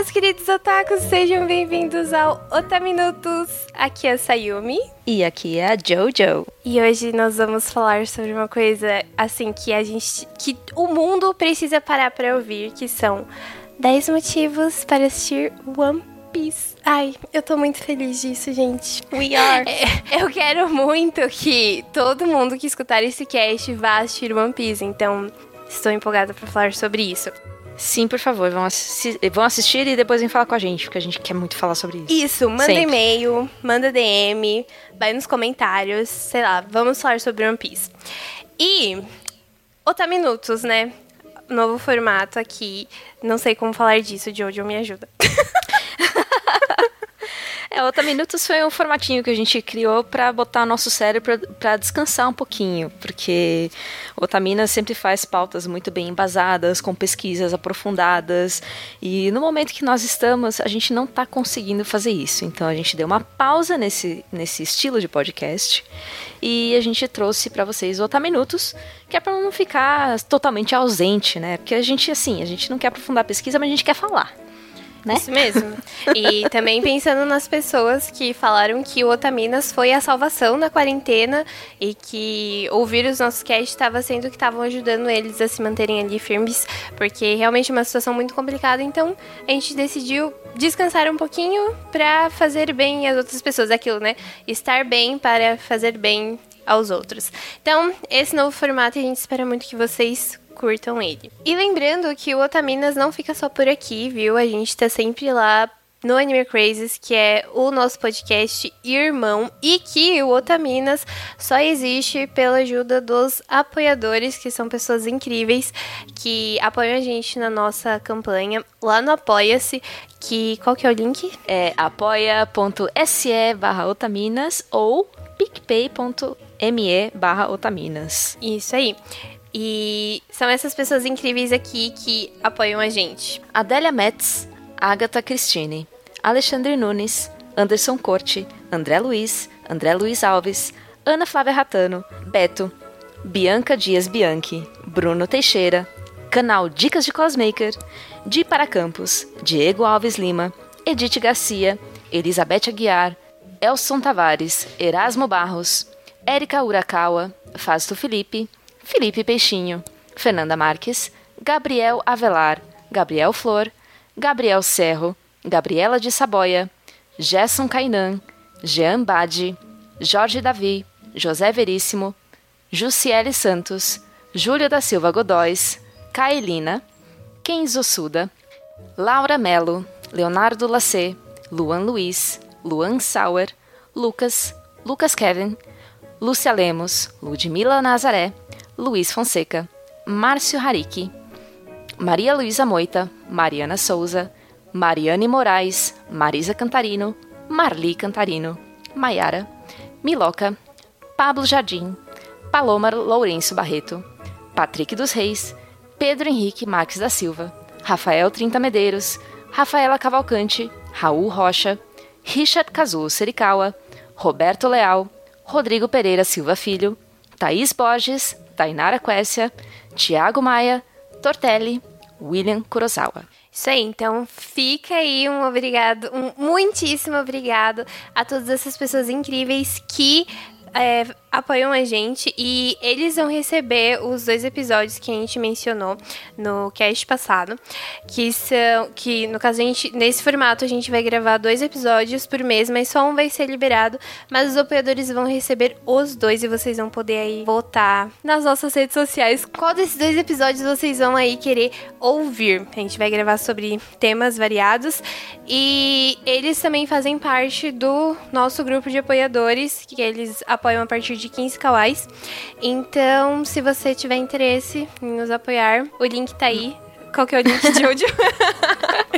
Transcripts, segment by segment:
meus queridos otakus, sejam bem-vindos ao Otaminutos. Aqui é a Sayumi. E aqui é a Jojo. E hoje nós vamos falar sobre uma coisa assim que a gente. que o mundo precisa parar pra ouvir, que são 10 motivos para assistir One Piece. Ai, eu tô muito feliz disso, gente. We are. É, eu quero muito que todo mundo que escutar esse cast vá assistir One Piece, então estou empolgada para falar sobre isso. Sim, por favor, vão, assi vão assistir e depois vem falar com a gente, porque a gente quer muito falar sobre isso. Isso, manda e-mail, manda DM, vai nos comentários, sei lá, vamos falar sobre One Piece. E Otaminutos, né? Novo formato aqui. Não sei como falar disso, Jojo, me ajuda. É, Outra Minutos foi um formatinho que a gente criou para botar nosso cérebro para descansar um pouquinho, porque Otamina sempre faz pautas muito bem embasadas, com pesquisas aprofundadas, e no momento que nós estamos, a gente não está conseguindo fazer isso. Então a gente deu uma pausa nesse, nesse estilo de podcast e a gente trouxe para vocês Otaminutos, que é para não ficar totalmente ausente, né? Porque a gente, assim, a gente não quer aprofundar a pesquisa, mas a gente quer falar né? Isso mesmo. E também pensando nas pessoas que falaram que o Otaminas foi a salvação na quarentena e que ouvir os nossos casts estava sendo que estavam ajudando eles a se manterem ali firmes, porque realmente é uma situação muito complicada. Então a gente decidiu descansar um pouquinho para fazer bem às outras pessoas. Aquilo, né? Estar bem para fazer bem aos outros. Então, esse novo formato a gente espera muito que vocês curtam ele. E lembrando que o Otaminas não fica só por aqui, viu? A gente tá sempre lá no Anime Crazes, que é o nosso podcast irmão, e que o Otaminas só existe pela ajuda dos apoiadores, que são pessoas incríveis, que apoiam a gente na nossa campanha lá no Apoia-se, que qual que é o link? É apoia.se barra otaminas ou picpay.me barra otaminas. Isso aí. E são essas pessoas incríveis aqui que apoiam a gente. Adélia Metz, Agatha Cristine, Alexandre Nunes, Anderson Corte, André Luiz, André Luiz Alves, Ana Flávia Ratano, Beto, Bianca Dias Bianchi, Bruno Teixeira, canal Dicas de Cosmaker, Di Para Campos, Diego Alves Lima, Edith Garcia, Elizabeth Aguiar, Elson Tavares, Erasmo Barros, Érica Urakawa, Fausto Felipe, Felipe Peixinho, Fernanda Marques, Gabriel Avelar, Gabriel Flor, Gabriel Serro, Gabriela de Saboia, Gerson Cainan, Jean Badi, Jorge Davi, José Veríssimo, Jussiele Santos, Júlia da Silva Godóis, Kaelina, Kenzo Suda, Laura Melo, Leonardo Lacê, Luan Luiz, Luan Sauer, Lucas, Lucas Kevin, Lúcia Lemos, Ludmila Nazaré, Luiz Fonseca, Márcio Hariki, Maria Luísa Moita, Mariana Souza, Mariane Moraes, Marisa Cantarino, Marli Cantarino, Maiara, Miloca, Pablo Jardim, Paloma Lourenço Barreto, Patrick dos Reis, Pedro Henrique Marques da Silva, Rafael Trinta Medeiros, Rafaela Cavalcante, Raul Rocha, Richard Kazuo Serikawa, Roberto Leal, Rodrigo Pereira Silva Filho, Thaís Borges, Tainara Quessia, Tiago Maia, Tortelli, William Kurosawa. Isso aí, então fica aí um obrigado, um muitíssimo obrigado a todas essas pessoas incríveis que é, apoiam a gente e eles vão receber os dois episódios que a gente mencionou no cast passado, que são que no caso a gente nesse formato a gente vai gravar dois episódios por mês, mas só um vai ser liberado, mas os apoiadores vão receber os dois e vocês vão poder aí votar nas nossas redes sociais qual desses dois episódios vocês vão aí querer ouvir. A gente vai gravar sobre temas variados e eles também fazem parte do nosso grupo de apoiadores, que eles apoiam a partir de 15 kawais. Então, se você tiver interesse em nos apoiar, o link tá aí. Qual que é o link, Júlio?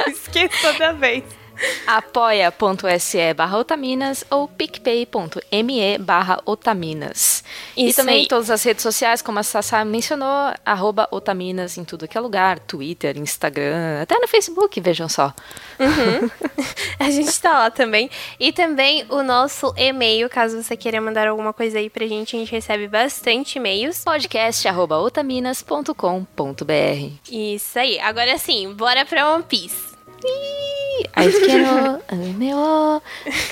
Esqueço toda vez apoia.se barra otaminas ou picpay.me barra otaminas. Isso e também aí. todas as redes sociais, como a Sassá mencionou, arroba otaminas em tudo que é lugar, Twitter, Instagram, até no Facebook, vejam só. Uhum. a gente tá lá também. E também o nosso e-mail, caso você queira mandar alguma coisa aí pra gente, a gente recebe bastante e-mails. Podcast arroba otaminas.com.br Isso aí. Agora sim, bora pra One Piece. Aizukero, ame wo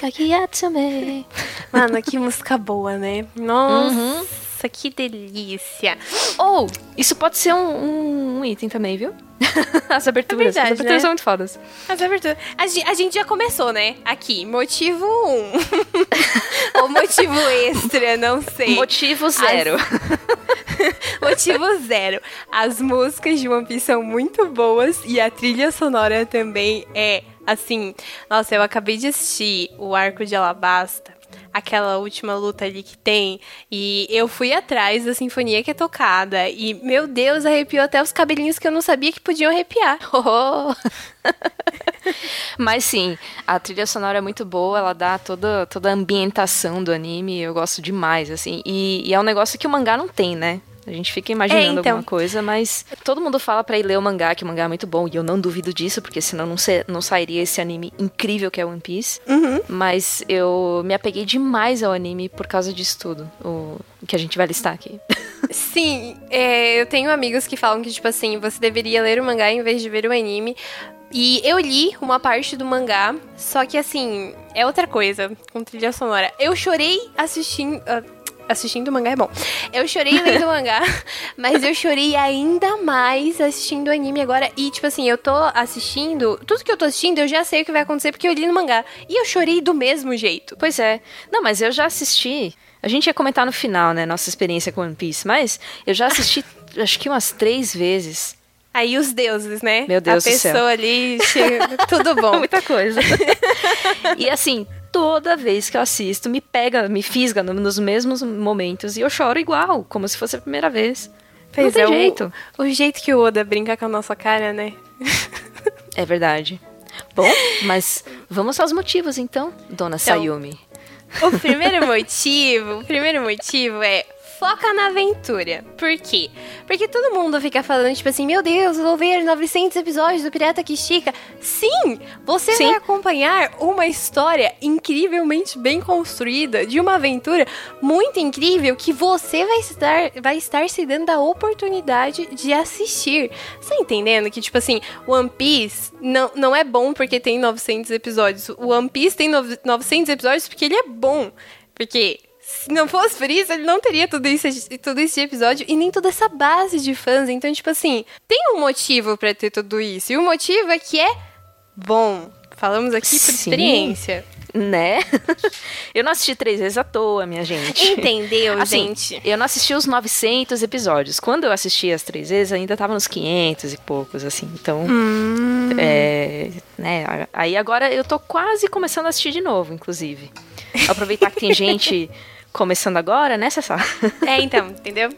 kakiatsume. Mano, que música boa, né? Nossa, que delícia. Ou, isso pode ser um, um- item também, viu? As aberturas. É verdade, As aberturas né? são muito fodas. As aberturas. A, a gente já começou, né? Aqui, motivo 1. Um. Ou motivo extra, não sei. Motivo zero. Motivo zero. As músicas de One Piece são muito boas e a trilha sonora também é assim. Nossa, eu acabei de assistir o arco de Alabasta. Aquela última luta ali que tem. E eu fui atrás da sinfonia que é tocada. E, meu Deus, arrepiou até os cabelinhos que eu não sabia que podiam arrepiar. Oh. Mas sim, a trilha sonora é muito boa, ela dá toda, toda a ambientação do anime, eu gosto demais, assim. E, e é um negócio que o mangá não tem, né? A gente fica imaginando É, então. alguma coisa, mas todo mundo fala pra ir ler o mangá, que o mangá é muito bom, e eu não duvido disso, porque senão não, se- não sairia esse anime incrível que é One Piece. Mas eu me apeguei demais ao anime por causa disso tudo, o que a gente vai listar aqui. Sim, é, eu tenho amigos que falam que, tipo assim, você deveria ler o mangá em vez de ver o anime. E eu li uma parte do mangá, só que assim, é outra coisa, com trilha sonora. Eu chorei assistindo. ah, assistindo o mangá é bom. Eu chorei lendo o mangá, mas eu chorei ainda mais assistindo o anime agora. E, tipo assim, eu tô assistindo. Tudo que eu tô assistindo, eu já sei o que vai acontecer porque eu li no mangá. E eu chorei do mesmo jeito. Pois é. Não, mas eu já assisti. A gente ia comentar no final, né, nossa experiência com One Piece, mas eu já assisti acho que umas três vezes. Aí os deuses, né? Meu Deus A do céu. pessoa ali, chega, tudo bom. Muita coisa. e assim, toda vez que eu assisto, me pega, me fisga no- nos mesmos momentos e eu choro igual, como se fosse a primeira vez. Não Pois tem é, o- jeito. O, jeito que o Oda brinca com a nossa cara, né? É verdade. Bom, mas vamos aos motivos então, dona Sayumi. O primeiro motivo, o primeiro motivo é foca na aventura. Por quê? Porque todo mundo fica falando, tipo assim, meu Deus, eu vou ver 900 episódios do Pirata que Estica. Sim, você Sim. vai acompanhar uma história incrivelmente bem construída, de uma aventura muito incrível que você vai estar, vai estar se dando a oportunidade de assistir. Você tá entendendo que, tipo assim, One Piece não, não é bom porque tem 900 episódios. O One Piece tem nove- 900 episódios porque ele é bom. Porque se não fosse por isso, ele não teria tudo isso, tudo esse episódio e nem toda essa base de fãs. Então, tipo assim, tem um motivo pra ter tudo isso. E o motivo é que é bom. Falamos aqui por Sim. experiência. Né? Eu não assisti três vezes à toa, minha gente. Entendeu, Assim, gente? Eu não assisti os 900 episódios. Quando eu assisti as três vezes, ainda tava nos 500 e poucos, assim. Então, Hum. é, né? Aí agora eu tô quase começando a assistir de novo, inclusive. Aproveitar que tem gente começando agora, né, Sassá? É, então, entendeu?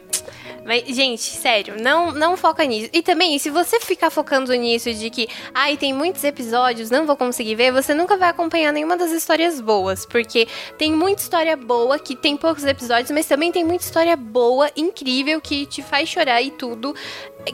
Mas, gente, sério, não, não foca nisso. E também, se você ficar focando nisso de que, ai, tem muitos episódios, não vou conseguir ver, você nunca vai acompanhar nenhuma das histórias boas. Porque tem muita história boa que tem poucos episódios, mas também tem muita história boa, incrível, que te faz chorar e tudo.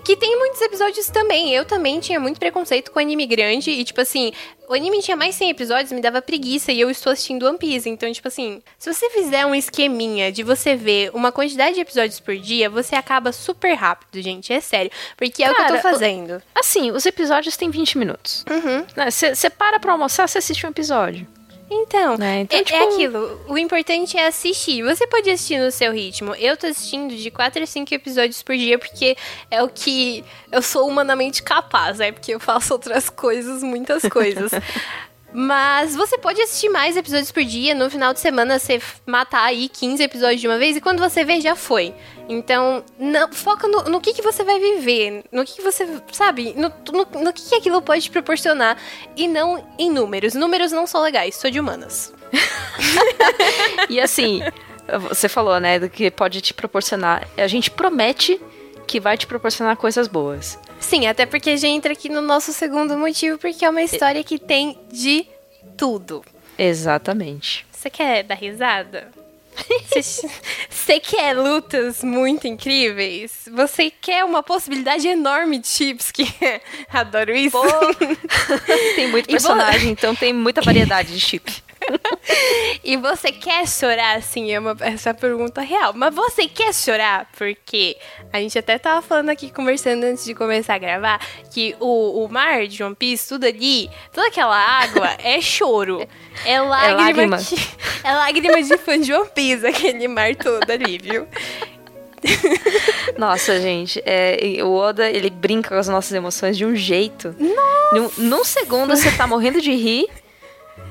Que tem muitos episódios também. Eu também tinha muito preconceito com anime grande. E, tipo assim, o anime tinha mais 100 episódios, me dava preguiça. E eu estou assistindo One Piece. Então, tipo assim, se você fizer um esqueminha de você ver uma quantidade de episódios por dia, você acaba super rápido, gente. É sério. Porque é o que eu Cara, tô fazendo. Assim, os episódios têm 20 minutos. Uhum. Você para pra almoçar, você assiste um episódio. Então, Né? Então, é, tipo- é aquilo. O importante é assistir. Você pode assistir no seu ritmo. Eu tô assistindo de 4 a 5 episódios por dia, porque é o que eu sou humanamente capaz, né? Porque eu faço outras coisas, muitas coisas. Mas você pode assistir mais episódios por dia. No final de semana, você matar aí 15 episódios de uma vez. E quando você vê, já foi. Então, não, foca no, no que, que você vai viver. No que, que você, sabe? No, no, no que, que aquilo pode te proporcionar. E não em números. Números não são legais. Sou de humanas. E assim, você falou, né, do que pode te proporcionar. A gente promete que vai te proporcionar coisas boas. Sim, até porque já entra aqui no nosso segundo motivo, porque é uma história que tem de tudo. Exatamente. Você quer dar risada? Você- quer lutas muito incríveis? Você quer uma possibilidade enorme de chips, que adoro isso. Tem muito personagem, então tem muita variedade de chip. e você quer chorar, assim, é uma, essa pergunta real. Mas você quer chorar? Porque a gente até tava falando aqui, conversando antes de começar a gravar, que o, o mar de One Piece, tudo ali, toda aquela água é choro. É lágrima, é lágrima. Que, é lágrima de fã de One Piece, aquele mar todo ali, viu? Nossa, gente, é, o Oda, ele brinca com as nossas emoções de um jeito. Nossa. Num, num segundo você tá morrendo de rir,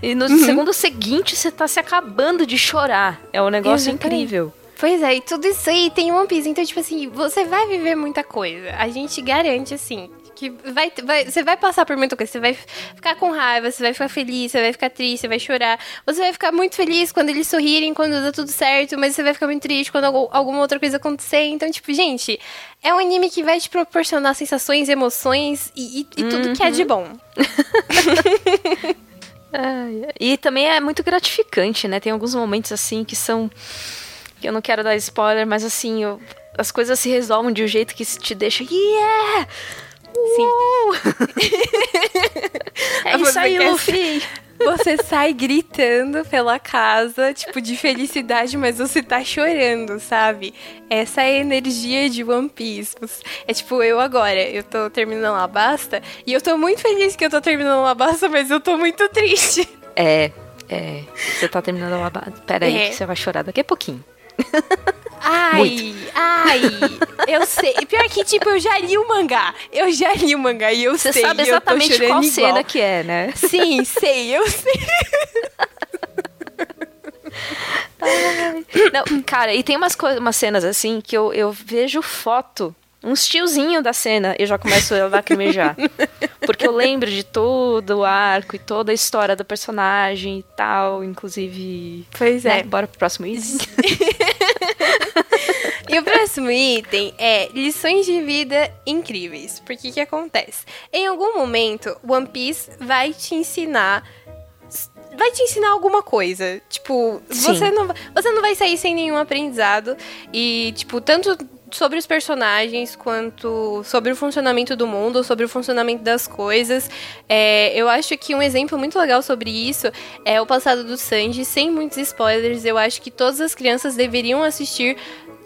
e no uhum. segundo seguinte você tá se acabando de chorar. É um negócio Exatamente. incrível. Pois é, e tudo isso aí tem One Piece. Então, tipo assim, você vai viver muita coisa. A gente garante, assim, que vai, vai, você vai passar por muita coisa. Você vai ficar com raiva, você vai ficar feliz, você vai ficar triste, você vai chorar. Você vai ficar muito feliz quando eles sorrirem, quando dá tudo certo, mas você vai ficar muito triste quando alguma outra coisa acontecer. Então, tipo, gente, é um anime que vai te proporcionar sensações, emoções e, e, e tudo uhum. que é de uhum. bom. e também é muito gratificante, né? Tem alguns momentos assim que são. que eu não quero dar spoiler, mas assim, eu, as coisas se resolvem de um jeito que te deixa. Yeah! Sim. é isso aí, Luffy. Você sai gritando pela casa, tipo, de felicidade, mas você tá chorando, sabe? Essa é a energia de One Piece. É tipo, eu agora, eu tô terminando a basta, e eu tô muito feliz que eu tô terminando a basta, mas eu tô muito triste. É, é. Você tá terminando a basta. Pera aí, é. que você vai chorar daqui a pouquinho. Ai, Muito. ai, eu sei. Pior que, tipo, eu já li o mangá. Eu já li o mangá e eu Você sei. Você sabe exatamente qual igual. cena que é, né? Sim, sei, eu sei. Não, cara, e tem umas, umas cenas assim que eu, eu vejo foto uns tiozinho da cena, eu já começo a lacrimejar. Porque eu lembro de todo o arco e toda a história do personagem e tal, inclusive. Pois é. Né? Bora pro próximo item. e o próximo item é lições de vida incríveis. Porque que acontece? Em algum momento, One Piece vai te ensinar vai te ensinar alguma coisa. Tipo, você não, você não vai sair sem nenhum aprendizado. E, tipo, tanto sobre os personagens quanto sobre o funcionamento do mundo, sobre o funcionamento das coisas. É, eu acho que um exemplo muito legal sobre isso é o passado do Sanji, sem muitos spoilers. Eu acho que todas as crianças deveriam assistir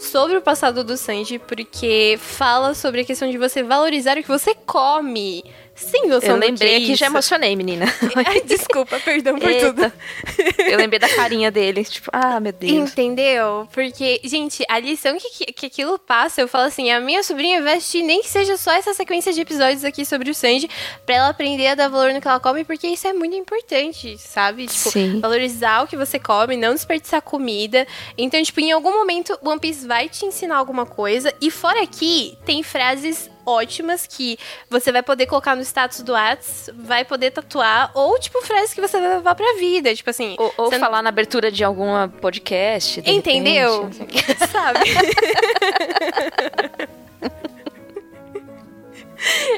sobre o passado do Sanji, porque fala sobre a questão de você valorizar o que você come. Sem noção Eu lembrei que, que já emocionei, menina. Ai, desculpa, perdão por Eita. tudo. Eu lembrei da carinha dele, tipo, ah, meu Deus. Entendeu? Porque, gente, a lição que, que aquilo passa, eu falo assim, a minha sobrinha assistir nem que seja só essa sequência de episódios aqui sobre o Sanji, pra ela aprender a dar valor no que ela come, porque isso é muito importante, sabe? Tipo, Sim. valorizar o que você come, não desperdiçar comida. Então, tipo, em algum momento, One Piece vai te ensinar alguma coisa, e fora aqui, tem frases ótimas que você vai poder colocar no status do Whats, vai poder tatuar, ou tipo frases que você vai levar pra vida, tipo assim. Ou, ou falar não... na abertura de alguma podcast. Entendeu? Repente, Sabe?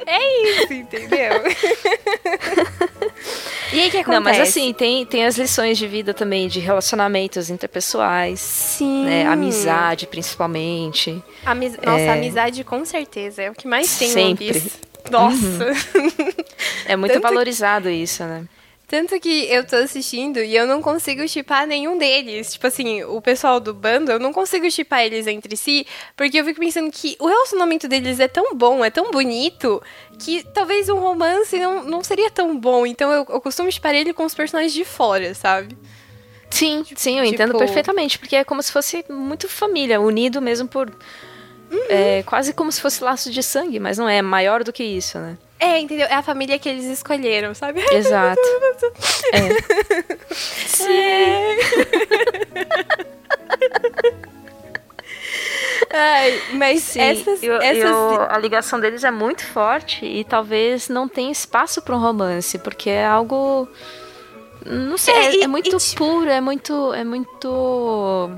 É isso, entendeu? e aí, que acontece? Não, mas assim, tem, tem as lições de vida também, de relacionamentos interpessoais. Sim. Né, amizade, principalmente. Nossa, é... amizade com certeza. É o que mais tem Sempre. Nossa. Uhum. É muito Tanto... valorizado isso, né? Tanto que eu tô assistindo e eu não consigo chipar nenhum deles. Tipo assim, o pessoal do bando, eu não consigo chipar eles entre si, porque eu fico pensando que o relacionamento deles é tão bom, é tão bonito, que talvez um romance não, não seria tão bom. Então eu, eu costumo chipar ele com os personagens de fora, sabe? Sim, sim, eu tipo... entendo perfeitamente, porque é como se fosse muito família, unido mesmo por. Uhum. É, quase como se fosse laço de sangue, mas não é, é maior do que isso, né? É, entendeu? É a família que eles escolheram, sabe? Exato. é. Sim. É. Ai, mas Sim, essas, eu, essas... Eu, a ligação deles é muito forte e talvez não tenha espaço para um romance, porque é algo não sei, é, é, e, é muito e, puro, é muito é muito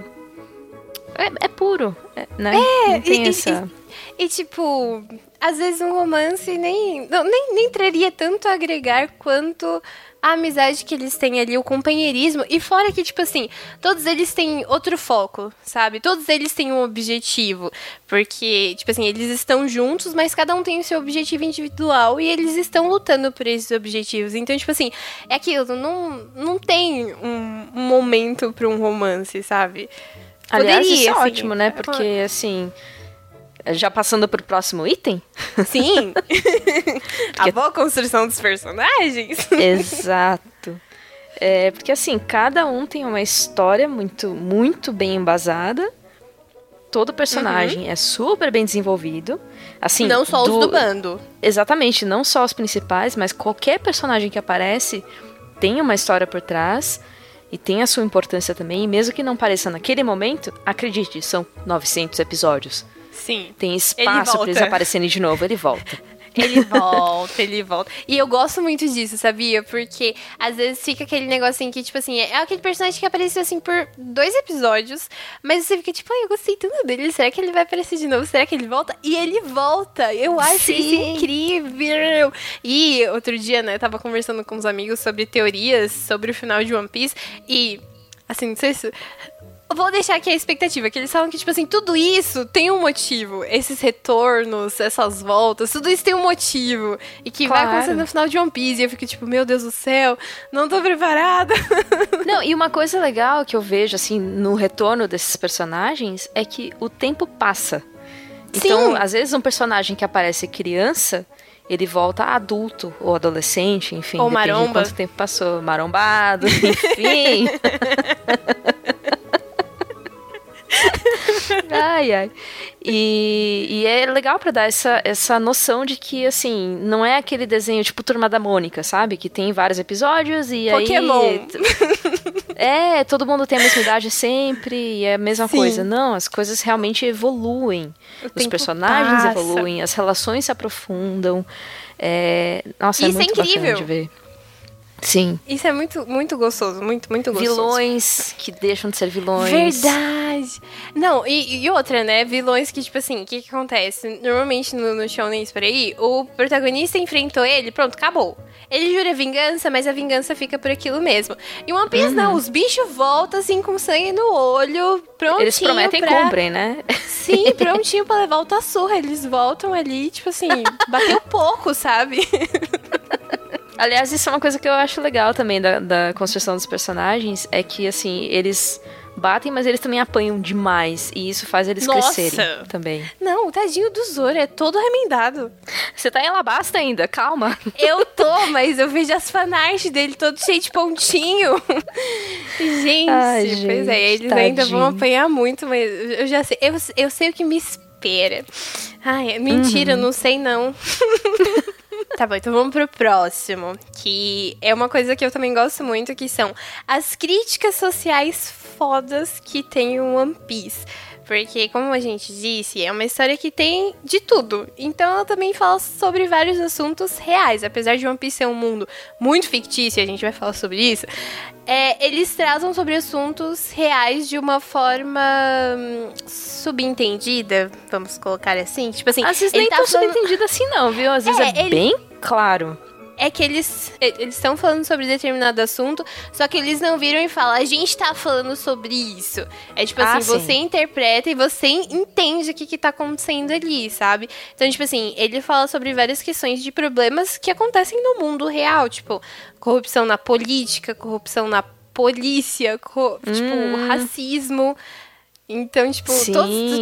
É, é puro, é, né? É, não tem e, essa... e, tipo, às vezes um romance nem, não, nem, nem traria tanto a agregar quanto a amizade que eles têm ali, o companheirismo. E fora que, tipo assim, todos eles têm outro foco, sabe? Todos eles têm um objetivo. Porque, tipo assim, eles estão juntos, mas cada um tem o seu objetivo individual e eles estão lutando por esses objetivos. Então, tipo assim, é aquilo, não, não tem um, momento para um romance, sabe? Aliás, Poderia, isso é assim, ótimo, né? Porque, assim, já passando pro próximo item? Sim! a boa construção dos personagens. Exato. É, porque assim, cada um tem uma história muito, muito bem embasada. Todo personagem uhum. é super bem desenvolvido. Assim, não só do... os do bando. Exatamente, não só os principais, mas qualquer personagem que aparece tem uma história por trás e tem a sua importância também. E mesmo que não pareça naquele momento, acredite, são 900 episódios. Sim. Tem espaço para eles aparecerem de novo, ele volta. Ele volta, ele volta. E eu gosto muito disso, sabia? Porque às vezes fica aquele negocinho que, tipo assim, é aquele personagem que apareceu assim por dois episódios, mas você fica tipo, ai, eu gostei tanto dele, será que ele vai aparecer de novo? Será que ele volta? E ele volta! Eu acho Sim. isso incrível! E outro dia, né, tava conversando com uns amigos sobre teorias sobre o final de One Piece e. Assim, não sei se vou deixar aqui a expectativa, que eles falam que, tipo assim, tudo isso tem um motivo. Esses retornos, essas voltas, tudo isso tem um motivo. E que claro. vai acontecer no final de One Piece. E eu fico, tipo, meu Deus do céu, não tô preparada. Não, e uma coisa legal que eu vejo, assim, no retorno desses personagens é que o tempo passa. Então, Sim. às vezes, um personagem que aparece criança ele volta adulto ou adolescente, enfim, ou maromba. de quanto tempo passou, marombado, enfim. ai, ai. E, e, é legal para dar essa, essa noção de que, assim, não é aquele desenho tipo Turma da Mônica, sabe? Que tem vários episódios e Pokémon. aí... É, todo mundo tem a mesma idade sempre e é a mesma Sim. coisa. Não, as coisas realmente evoluem. O Os personagens passa. evoluem, as relações se aprofundam. É... Nossa, é Isso é muito é incrível. de ver. Sim. Isso é muito, muito gostoso, muito, muito gostoso. Vilões que deixam de ser vilões. Verdade. Não, e, e outra, né? Vilões que, tipo assim, o que, que acontece? Normalmente no, no shonen por aí, o protagonista enfrentou ele, pronto, acabou. Ele jura vingança, mas a vingança fica por aquilo mesmo. E One Piece uhum. não, os bichos voltam assim com sangue no olho, prontinho Eles prometem pra... e cumprem, né? Sim, prontinho pra levar o surra. Eles voltam ali, tipo assim, bateu pouco, sabe? Aliás, isso é uma coisa que eu acho legal também da, da construção dos personagens, é que, assim, eles batem, mas eles também apanham demais. E isso faz eles Nossa. crescerem também. Não, o tadinho do Zoro é todo remendado. Você tá em Alabasta ainda, calma. Eu tô, mas eu vejo as fanarts dele todo cheio de pontinho. gente, Ai, gente, pois é, eles tadinho. ainda vão apanhar muito, mas eu já sei. Eu, eu sei o que me espera. Ai, mentira, uhum. não sei não. Tá bom, então vamos pro próximo, que é uma coisa que eu também gosto muito, que são as críticas sociais fodas que tem o One Piece. Porque, como a gente disse, é uma história que tem de tudo. Então ela também fala sobre vários assuntos reais. Apesar de One Piece ser um mundo muito fictício, a gente vai falar sobre isso. É, eles trazem sobre assuntos reais de uma forma hum, subentendida, vamos colocar assim. Tipo assim. Às vezes nem tá tão falando... subentendida assim, não, viu? Às vezes é, é ele... bem claro é que eles eles estão falando sobre determinado assunto, só que eles não viram e falam, a gente tá falando sobre isso. É tipo ah, assim, sim. você interpreta e você entende o que que tá acontecendo ali, sabe? Então, tipo assim, ele fala sobre várias questões de problemas que acontecem no mundo real, tipo, corrupção na política, corrupção na polícia, co hum. tipo, racismo. Então, tipo,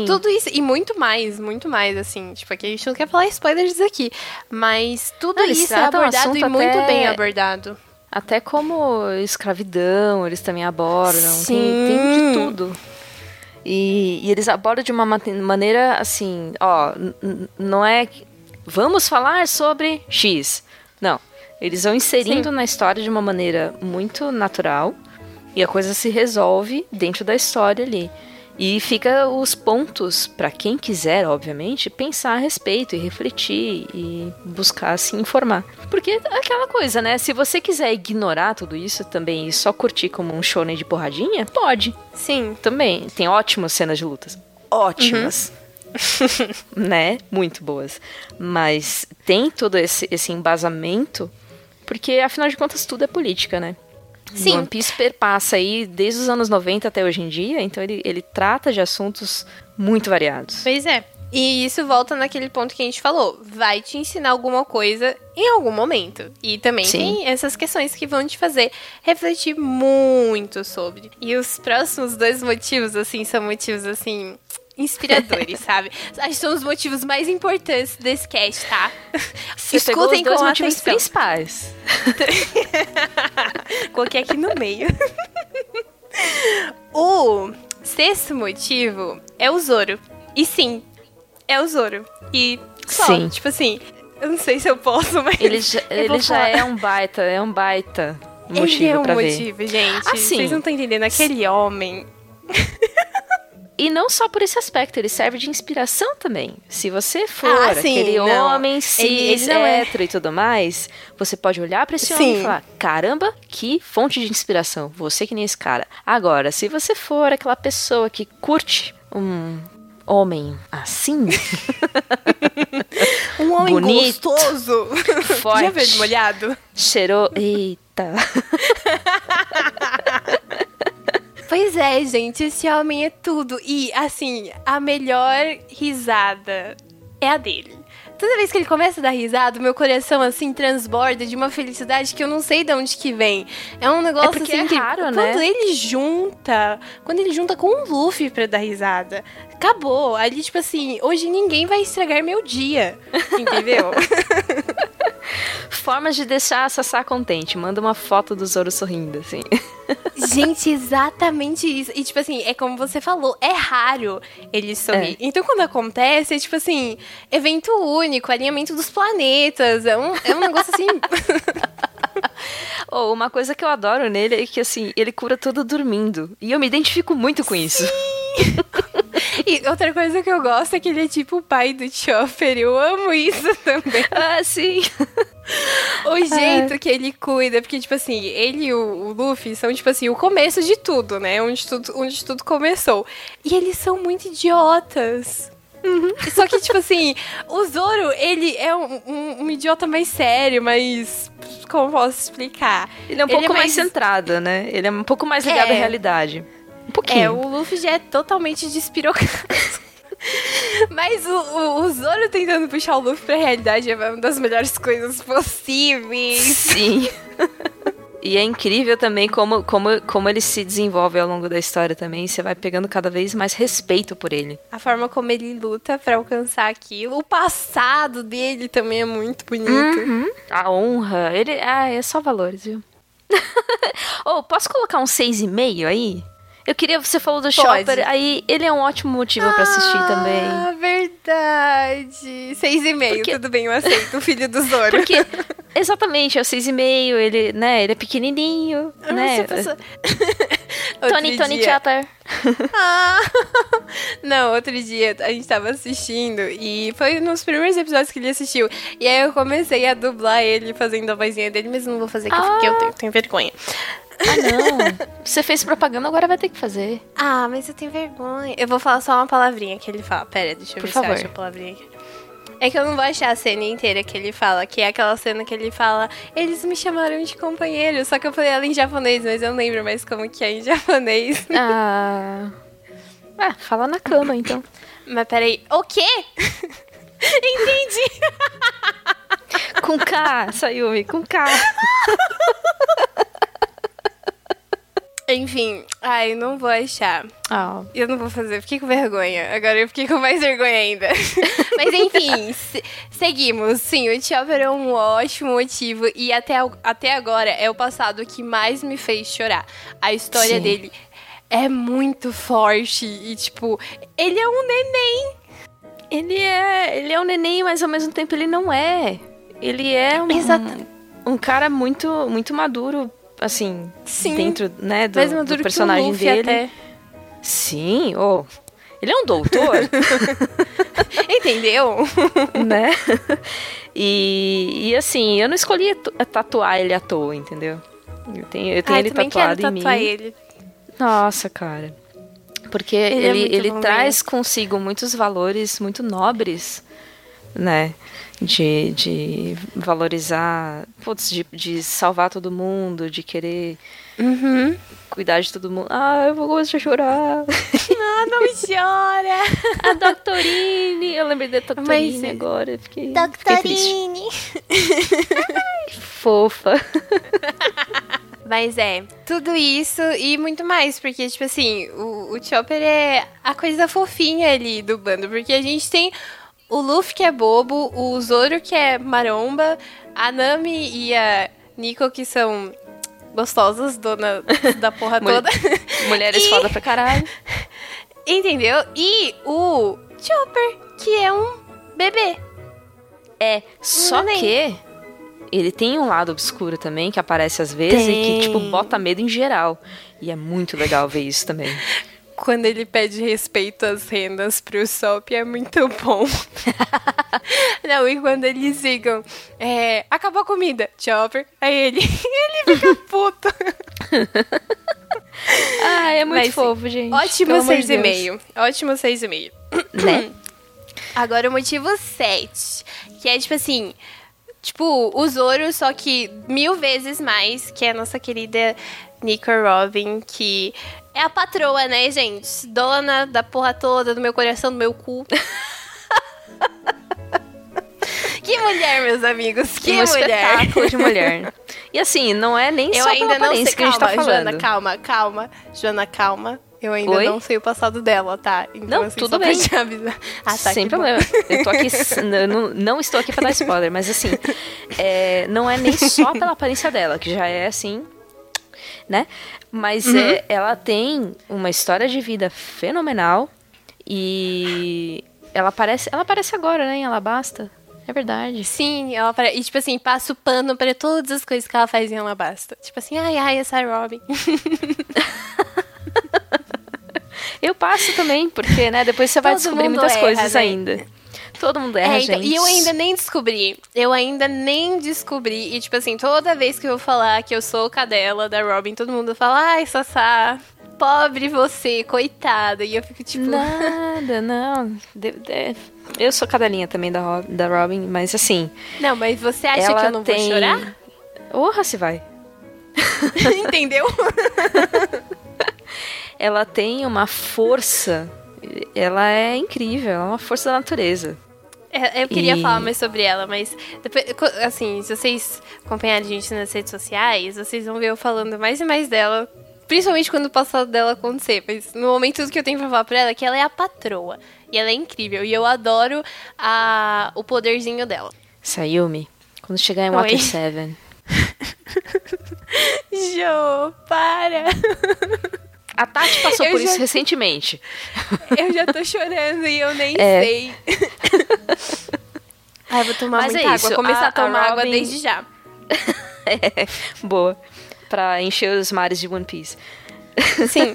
tudo isso. E muito mais, muito mais, assim. Tipo, aqui a gente não quer falar spoilers aqui. Mas tudo não, isso é abordado e muito até... bem abordado. Até como escravidão, eles também abordam. Sim. Tem, tem de tudo. E, e, eles abordam de uma maneira assim, ó, não é vamos falar sobre X. Não. Eles vão inserindo Sim. na história de uma maneira muito natural e a coisa se resolve dentro da história ali. E fica os pontos para quem quiser, obviamente, pensar a respeito e refletir e buscar se informar. Porque é aquela coisa, né? Se você quiser ignorar tudo isso também e só curtir como um shonen de porradinha, pode. Sim. Também. Tem ótimas cenas de lutas. Ótimas. Uhum. né? Muito boas. Mas tem todo esse, esse embasamento, porque afinal de contas tudo é política, né? Sim. One Piece perpassa aí desde os anos 90 até hoje em dia, então ele, ele trata de assuntos muito variados. Pois é. E isso volta naquele ponto que a gente falou. Vai te ensinar alguma coisa em algum momento. E também Sim. tem essas questões que vão te fazer refletir muito sobre. E os próximos dois motivos, assim, são motivos, assim, inspiradores, sabe? Acho que são os motivos mais importantes desse cast, tá? Você Escutem com os motivos atenção. principais. Coloquei aqui no meio. o sexto motivo é o Zoro. E sim, é o Zoro. E só, sim. tipo assim, eu não sei se eu posso, mas. Ele já, ele já é um baita, é um baita motivo ele é um motivo, ver. gente. Assim, Vocês não estão entendendo. Aquele homem. E não só por esse aspecto, ele serve de inspiração também. Se você for ah, aquele não. homem cis, é. hétero é. e tudo mais, você pode olhar para esse sim. homem e falar: caramba, que fonte de inspiração. Você que nem esse cara. Agora, se você for aquela pessoa que curte um homem assim. um homem bonito, gostoso. Forte. Já veio molhado? Cheirou. Eita. Pois é, gente, esse homem é tudo. E, assim, a melhor risada é a dele. Toda vez que ele começa a dar risada, meu coração, assim, transborda de uma felicidade que eu não sei de onde que vem. É um negócio, é porque assim, é que raro, quando né? ele junta, quando ele junta com o Luffy pra dar risada, acabou. Ali, tipo assim, hoje ninguém vai estragar meu dia, entendeu? Formas de deixar a Sassá contente. Manda uma foto do Zoro sorrindo, assim. Gente, exatamente isso. E, tipo assim, é como você falou, é raro ele sorrir. É. Então, quando acontece, é tipo assim, evento único, alinhamento dos planetas. É um, é um negócio assim. oh, uma coisa que eu adoro nele é que, assim, ele cura tudo dormindo. E eu me identifico muito com Sim. isso. E outra coisa que eu gosto é que ele é tipo o pai do Chopper. Eu amo isso também. Ah, sim. o jeito que ele cuida, porque, tipo assim, ele e o, o, Luffy são, tipo assim, o começo de tudo, né? Onde tudo, onde tudo começou. E eles são muito idiotas. Uhum. Só que, tipo assim, o Zoro, ele é um, um, um, idiota mais sério, mas. Como posso explicar? Ele é um ele pouco é mais... mais centrado, né? Ele é um pouco mais ligado é. à realidade. Um pouquinho. É, o Luffy já é totalmente despirocado. Mas o, o, o, Zoro tentando puxar o Luffy pra realidade é uma das melhores coisas possíveis. Sim. E é incrível também como, como, como ele se desenvolve ao longo da história também. Você vai pegando cada vez mais respeito por ele. A forma como ele luta para alcançar aquilo. O passado dele também é muito bonito. Uhum. A honra. Ele, ah, é só valores, viu? oh, posso colocar um 6,5 aí? Eu queria, você falou do Pode. Chopper, aí ele é um ótimo motivo ah, para assistir também. Ah, verdade. Seis e meio, Porque... tudo bem, eu aceito, o filho do Zoro. Porque, exatamente, é o seis e meio, ele, né, ele é pequenininho, ah, né. Passou... Tony, Tony Chopper. ah, não, outro dia a gente tava assistindo e foi nos primeiros episódios que ele assistiu. E aí eu comecei a dublar ele fazendo a vozinha dele, mas não vou fazer aqui ah. porque eu tenho, tenho vergonha. Ah, não. Você fez propaganda, agora vai ter que fazer. Ah, mas eu tenho vergonha. Eu vou falar só uma palavrinha que ele fala. Pera, deixa eu Por ver favor. se eu acho a palavrinha aqui. É que eu não vou achar a cena inteira que ele fala, que é aquela cena que ele fala, eles me chamaram de companheiro, só que eu falei ela em japonês, mas eu não lembro mais como que é em japonês. Ah. Ah, fala na cama então. Mas peraí, o quê? Entendi. com K, Sayumi, com K. Enfim, ai, não vou achar. Oh. Eu não vou fazer, fiquei com vergonha. Agora eu fiquei com mais vergonha ainda. Mas enfim, se, seguimos. Sim, o Chopper é um ótimo motivo e até, até agora é o passado que mais me fez chorar. A história Sim. dele é muito forte e, tipo, ele é um neném. Ele é, ele é um neném, mas ao mesmo tempo ele não é. Ele é um, um cara muito, muito maduro assim, Sim. dentro, né, do, do personagem dele. Até. Sim, oh, ele é um doutor. Entendeu? né? E, e assim, eu não escolhi tatuar ele à toa, entendeu? Eu tenho, eu tenho ele tatuado em mim. Ele. Nossa, cara. Porque ele, ele, é ele traz consigo muitos valores muito nobres, né? De, de valorizar, putz, de, de salvar todo mundo, de querer uhum. cuidar de todo mundo. Ah, eu vou começar a chorar. Ah, não me chora. A Doctorine. Eu lembrei da Doctorine Mas, agora. Fiquei, Doctorine. Fiquei Fofa. Mas é, tudo isso e muito mais, porque, tipo assim, o, o Chopper é a coisa fofinha ali do bando, porque a gente tem o Luffy que é bobo, o Zoro que é maromba, a Nami e a Nico que são gostosas, dona da porra toda. Mulheres e... foda pra caralho. Entendeu? E o Chopper, que é um bebê. É, só que ele tem um lado obscuro também, que aparece às vezes tem. e que, tipo, bota medo em geral. E é muito legal ver isso também. Quando ele pede respeito às rendas pro Sop é muito bom. Não, e quando eles ficam, é, acabou a comida, Chopper. Aí ele, ele fica puto. ah, é muito Mas, fofo, gente. Ótimo 6,5. Ótimo 6,5. Né? Agora o motivo 7. Que é tipo assim. Tipo, o Zoro, só que mil vezes mais, que é a nossa querida Nico Robin, que é a patroa, né, gente? Dona da porra toda, do meu coração, do meu cu. que mulher, meus amigos, que um mulher. espetáculo de mulher. E assim, não é nem Eu só ainda não sei, que calma, a gente tá falando. Joana, calma, calma. Joana, calma. Eu ainda Oi? não sei o passado dela, tá? Então, não, assim, tudo bem. Ah, tá, Sem problema. Eu tô aqui, não, não, estou aqui para dar spoiler, mas assim, é, não é nem só pela aparência dela, que já é assim, né? Mas uhum. é, ela tem uma história de vida fenomenal e ela aparece, ela aparece agora, né, em Alabasta. É verdade. Sim, ela. E, tipo assim, passa o pano pra todas as coisas que ela faz em Alabasta. Tipo assim, ai, ai, essa é Robin. Eu passo também, porque, né, depois você vai Todo descobrir muitas erra, coisas né? ainda. Todo mundo erra, é, então, gente. E eu ainda nem descobri. Eu ainda nem descobri. E, tipo assim, toda vez que eu vou falar que eu sou cadela da Robin, todo mundo fala, ai, Sassá, pobre você, coitada. E eu fico tipo. Nada, não. De, de, eu sou cadelinha também da, da Robin, mas assim. Não, mas você acha que eu não tem... vou chorar? Porra, se vai. Entendeu? ela tem uma força, ela é incrível, ela é uma força da natureza. É, eu queria e... falar mais sobre ela, mas depois, assim, se vocês acompanharem a gente nas redes sociais, vocês vão ver eu falando mais e mais dela, principalmente quando o passado dela acontecer. Mas no momento tudo que eu tenho pra falar pra ela é que ela é a patroa. E ela é incrível. E eu adoro a, o poderzinho dela. Sayumi, quando chegar em Water 7. Jo, para! A Tati passou eu por já... isso recentemente. Eu já tô chorando e eu nem é. sei. Ai, vou tomar Mas muita é água. Isso. Começar a, a tomar a Robin... água desde já. é, boa. Pra encher os mares de One Piece. Sim.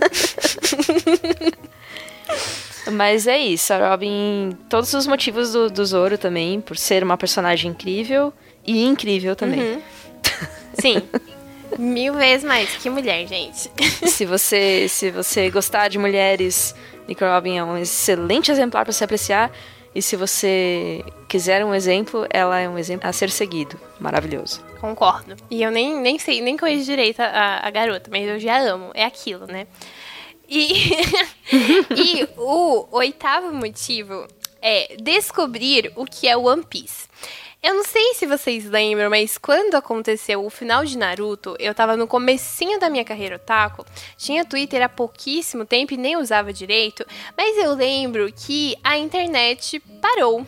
Mas é isso, a Robin. Todos os motivos do, do Zoro também, por ser uma personagem incrível e incrível também. Uhum. Sim. Mil vezes mais. Que mulher, gente. se você, se você gostar de mulheres, Nick Robin é um excelente exemplar para se apreciar. E se você quiser um exemplo, ela é um exemplo a ser seguido. Maravilhoso. Concordo. E eu nem, nem sei, nem conheço direito a, a garota, mas eu já amo. É aquilo, né? E, e o oitavo motivo é descobrir o que é One Piece. Eu não sei se vocês lembram, mas quando aconteceu o final de Naruto, eu tava no comecinho da minha carreira otaku, tinha Twitter há pouquíssimo tempo e nem usava direito, mas eu lembro que a internet parou.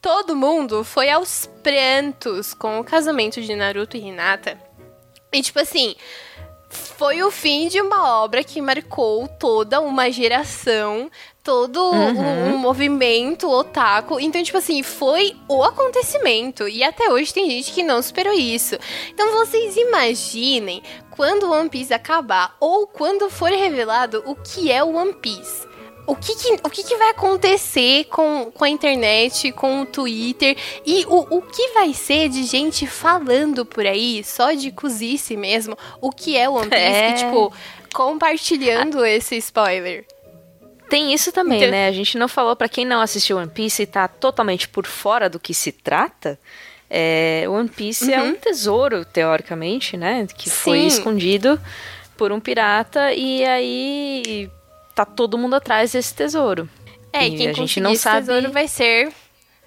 Todo mundo foi aos prantos com o casamento de Naruto e Hinata. E tipo assim, foi o fim de uma obra que marcou toda uma geração, todo uhum. um, um, movimento otaku. Então, tipo assim, foi o acontecimento. E até hoje tem gente que não superou isso. Então, vocês imaginem quando o One Piece acabar ou quando for revelado o que é o One Piece o que, que o que, que, vai acontecer com, com a internet, com o Twitter e o, o que vai ser de gente falando por aí, só de cozice mesmo, o que é o One Piece, é. e, tipo, compartilhando esse spoiler. Tem isso também, então... né? A gente não falou para quem não assistiu One Piece e tá totalmente por fora do que se trata. É, One Piece uhum. é um uhum. tesouro, teoricamente, né? Que Sim. foi escondido por um pirata e aí tá todo mundo atrás desse tesouro. É, e quem a gente não sabe tesouro vai ser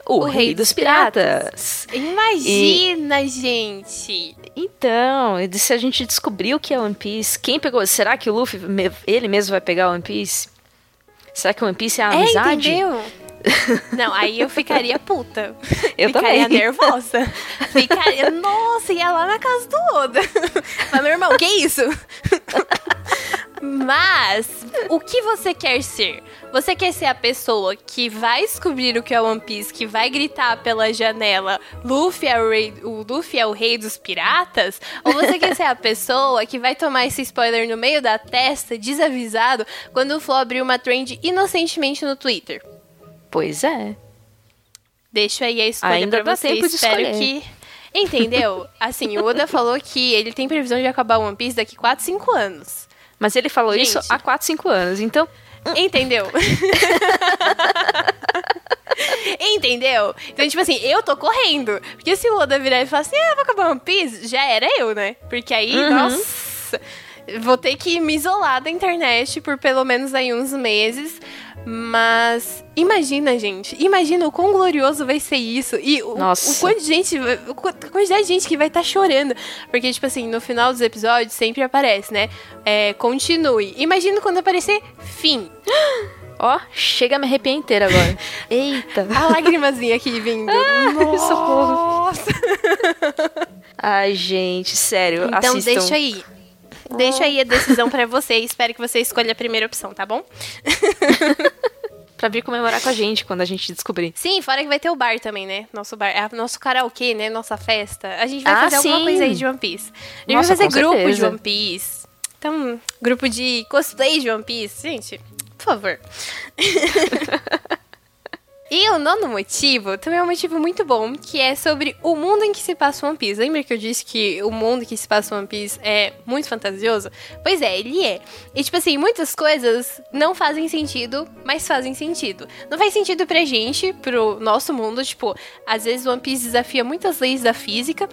o, o rei, rei, dos, piratas. piratas. Imagina, e... gente. Então, se a gente descobrir o que é One Piece, quem pegou? Será que o Luffy ele mesmo vai pegar o One Piece? Será que o One Piece é a amizade? É, entendeu? Não, aí eu ficaria puta. Eu ficaria também. nervosa. Ficaria, nossa, ia lá na casa do Oda. Mas, meu irmão, que isso? Mas, o que você quer ser? Você quer ser a pessoa que vai descobrir o que é One Piece, que vai gritar pela janela, Luffy é o rei, o Luffy é o rei dos piratas? Ou você quer ser a pessoa que vai tomar esse spoiler no meio da testa, desavisado, quando o Flo abrir uma trend inocentemente no Twitter? Pois é. Deixo aí a escolha Ainda pra você. Espero escolher. que Entendeu? Assim, o Oda falou que ele tem previsão de acabar One Piece daqui 4, 5 anos. Mas ele falou Gente. isso há 4, 5 anos, então. Entendeu? Entendeu? Então, tipo assim, eu tô correndo. Porque se o Oda virar e falar assim, ah, vou acabar One Piece, já era eu, né? Porque aí, uhum. nossa, vou ter que me isolar da internet por pelo menos aí uns meses. Mas imagina, gente. Imagina o quão glorioso vai ser isso. E o, Nossa. o quanto de gente. A quantidade de gente que vai estar tá chorando. Porque, tipo assim, no final dos episódios sempre aparece, né? É, continue. Imagina quando aparecer fim. Ó, oh, chega a me arrepiar inteira agora. Eita. A lágrimazinha aqui vindo. Ah, Nossa. Ai, gente, sério. Então assistam. deixa aí. Deixa aí a decisão para você e espero que você escolha a primeira opção, tá bom? pra vir comemorar com a gente quando a gente descobrir. Sim, fora que vai ter o bar também, né? Nosso bar, é nosso karaokê, né? Nossa festa. A gente vai ah, fazer sim. alguma coisa aí de One Piece. A gente Nossa, vai fazer grupo certeza. de One Piece. Então, grupo de cosplay de One Piece. Gente, por favor. E o nono motivo também é um motivo muito bom, que é sobre o mundo em que se passa One Piece. Lembra que eu disse que o mundo em que se passa One Piece é muito fantasioso? Pois é, ele é. E tipo assim, muitas coisas não fazem sentido, mas fazem sentido. Não faz sentido pra gente, pro nosso mundo, tipo, às vezes One Piece desafia muitas leis da física,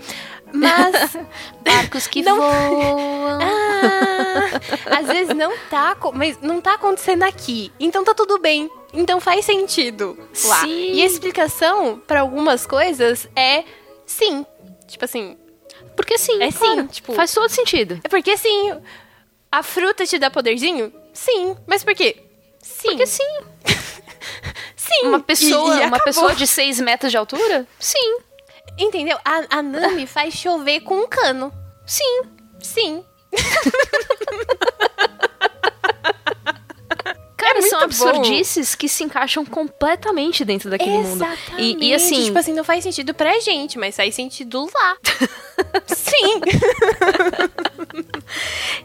mas. Barcos que não... voam. ah, às vezes não tá, mas não tá acontecendo aqui. Então tá tudo bem. Então faz sentido lá. Sim. E a explicação para algumas coisas é sim. Tipo assim. Porque sim. É claro. sim. Tipo, faz todo sentido. É porque sim. A fruta te dá poderzinho? Sim. Mas por quê? Sim. Porque sim. sim. Uma pessoa, e, e uma pessoa de 6 metros de altura? Sim. Entendeu? A, a Nami faz chover com um cano. Sim. Sim. Cara, é são absurdices bom. que se encaixam completamente dentro daquele Exatamente. mundo. E, e assim. Tipo assim, não faz sentido pra gente, mas faz sentido lá. Sim!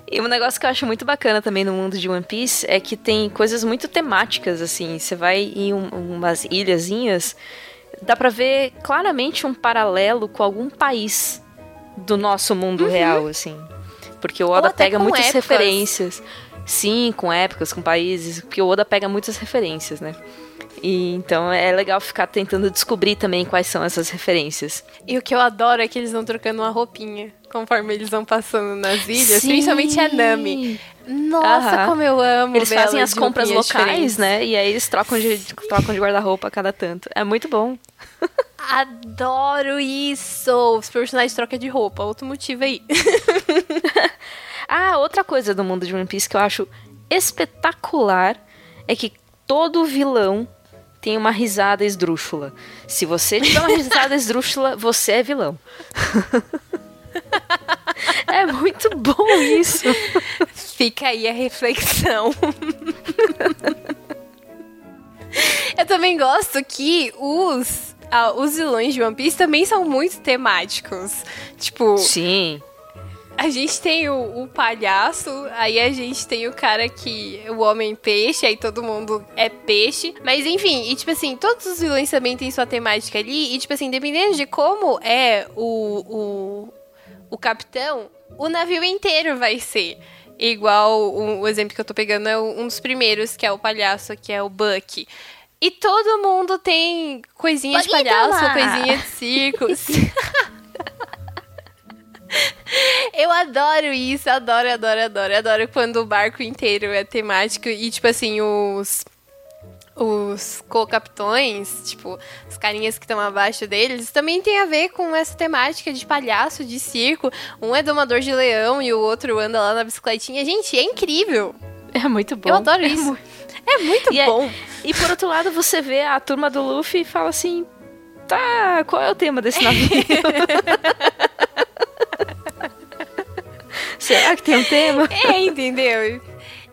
e um negócio que eu acho muito bacana também no mundo de One Piece é que tem coisas muito temáticas, assim. Você vai em um, umas ilhazinhas, dá pra ver claramente um paralelo com algum país do nosso mundo uhum. real, assim. Porque o Oda pega muitas épocas. referências. Sim, com épocas, com países, porque o Oda pega muitas referências, né? E então é legal ficar tentando descobrir também quais são essas referências. E o que eu adoro é que eles vão trocando uma roupinha conforme eles vão passando nas ilhas, Sim. principalmente a Nami. Nossa, como eu amo. Eles fazem as compras locais, diferentes. né? E aí eles trocam de, trocam de guarda-roupa a cada tanto. É muito bom. Adoro isso! Os personagens trocam de roupa, outro motivo aí. Ah, outra coisa do mundo de One Piece que eu acho espetacular é que todo vilão tem uma risada esdrúxula. Se você tiver uma risada esdrúxula, você é vilão. É muito bom isso. Fica aí a reflexão. Eu também gosto que os, ah, os vilões de One Piece também são muito temáticos. Tipo. Sim. A gente tem o, o, palhaço, aí a gente tem o cara que. O homem peixe, aí todo mundo é peixe. Mas enfim, e tipo assim, todos os vilões também têm sua temática ali. E tipo assim, dependendo de como é o, o, o capitão, o navio inteiro vai ser. Igual o, o exemplo que eu tô pegando é um dos primeiros, que é o palhaço, que é o Buck. E todo mundo tem coisinha Pode de palhaço, coisinha de circo. Eu adoro isso, adoro, adoro, adoro. Adoro quando o barco inteiro é temático e, tipo assim, os. Os co-capitões, tipo, os carinhas que estão abaixo deles, também tem a ver com essa temática de palhaço, de circo. Um é domador de leão e o outro anda lá na bicicletinha. Gente, é incrível. É muito bom. Eu adoro é isso. É muito e é bom. É, e por outro lado, você vê a turma do Luffy e fala assim: tá, qual é o tema desse navio? Será que tem um tema? É, entendeu?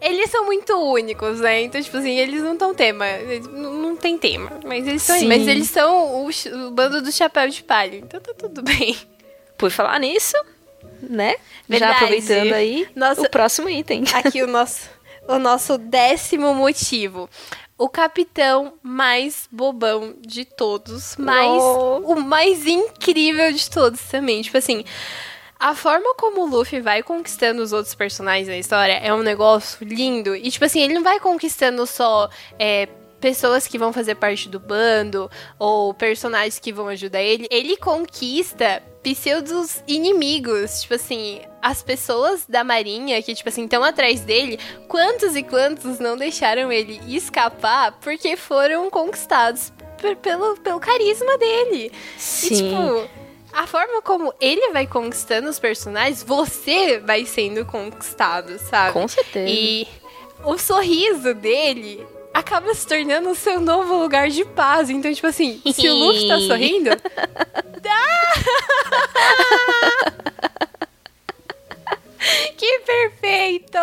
Eles são muito únicos, né? Então, tipo assim, eles não têm tema. Não, não tem tema. Mas eles são, mas eles são o, o, bando do chapéu de palha. Então tá tudo bem. Por falar nisso, né? Verdade. Já aproveitando aí, Nossa, o próximo item. Aqui o nosso, o nosso décimo motivo o capitão mais bobão de todos, mais oh. o mais incrível de todos também. Tipo assim, a forma como o Luffy vai conquistando os outros personagens da história é um negócio lindo. E, tipo assim, ele não vai conquistando só é, pessoas que vão fazer parte do bando ou personagens que vão ajudar ele. Ele conquista pseudos inimigos, tipo assim, as pessoas da marinha que, tipo assim, estão atrás dele, quantos e quantos não deixaram ele escapar porque foram conquistados pelo, pelo carisma dele. Sim. E, tipo, a forma como ele vai conquistando os personagens, você vai sendo conquistado, sabe? Com certeza. E o sorriso dele acaba se tornando o seu novo lugar de paz. Então, tipo assim, se o Luffy tá sorrindo. que perfeito!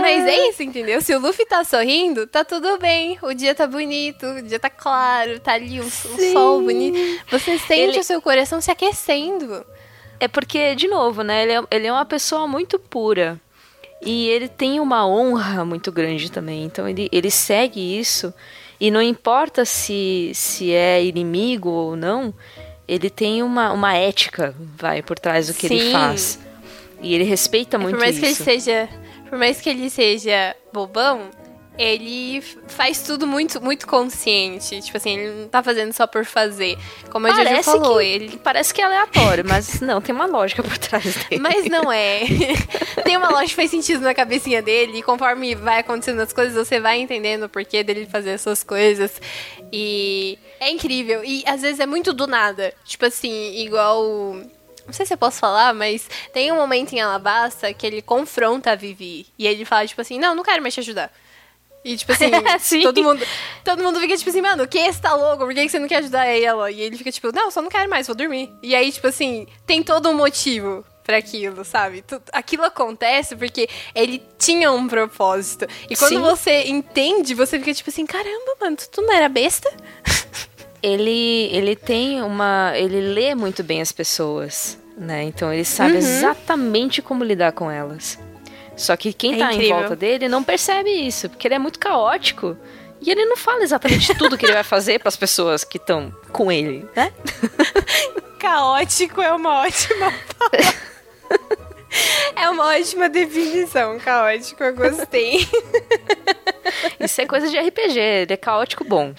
Mas é isso, entendeu? Se o Luffy tá sorrindo, tá tudo bem. O dia tá bonito, o dia tá claro, tá ali um, um sol bonito. Você sente ele... o seu coração se aquecendo. É porque, de novo, né? Ele é, ele é uma pessoa muito pura. E ele tem uma honra muito grande também. Então ele, ele segue isso. E não importa se, se é inimigo ou não, ele tem uma, uma ética, vai, por trás do que Sim. ele faz. E ele respeita muito isso. Por mais isso. que ele seja. Por mais que ele seja bobão, ele faz tudo muito, muito consciente. Tipo assim, ele não tá fazendo só por fazer. Como a Jojo falou, que, ele. Parece que é aleatório, mas não, tem uma lógica por trás dele. Mas não é. tem uma lógica que faz sentido na cabecinha dele, e conforme vai acontecendo as coisas, você vai entendendo o porquê dele fazer essas coisas. E é incrível. E às vezes é muito do nada. Tipo assim, igual. Não sei se eu posso falar, mas tem um momento em Alabasta que ele confronta a Vivi. E ele fala, tipo assim, não, não quero mais te ajudar. E, tipo assim, todo mundo todo mundo fica, tipo assim, mano, que você tá louco? Por que você não quer ajudar ela? E ele fica, tipo, não, só não quero mais, vou dormir. E aí, tipo assim, tem todo um motivo para aquilo, sabe? Aquilo acontece porque ele tinha um propósito. E quando Sim. você entende, você fica, tipo assim, caramba, mano, tu não era besta? Ele, ele tem uma. Ele lê muito bem as pessoas, né? Então ele sabe uhum. exatamente como lidar com elas. Só que quem é tá incrível. em volta dele não percebe isso, porque ele é muito caótico. E ele não fala exatamente tudo que ele vai fazer para as pessoas que estão com ele, né? Caótico é uma ótima palavra. É uma ótima definição, caótico, eu gostei. Isso é coisa de RPG, ele é caótico bom.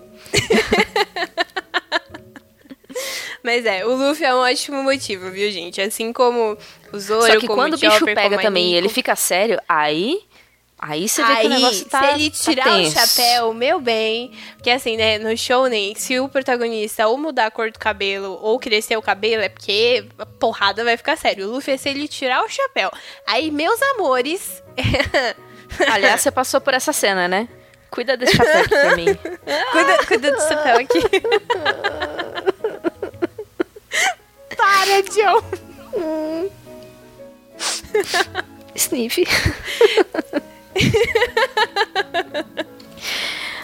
Mas é, o Luffy é um ótimo motivo, viu, gente? Assim como o Zoro, Só que como quando o bicho pega também e ele fica sério, aí Aí você vê Aí, que o negócio tá. Se ele tá tirar tá o chapéu, meu bem. Porque assim, né, no Shounen, se o protagonista ou mudar a cor do cabelo ou crescer o cabelo, é porque a porrada vai ficar sério. O Luffy é se ele tirar o chapéu. Aí, meus amores. Aliás, você passou por essa cena, né? Cuida desse chapéu aqui pra mim. cuida, cuida do chapéu aqui. Para, John! Sniff.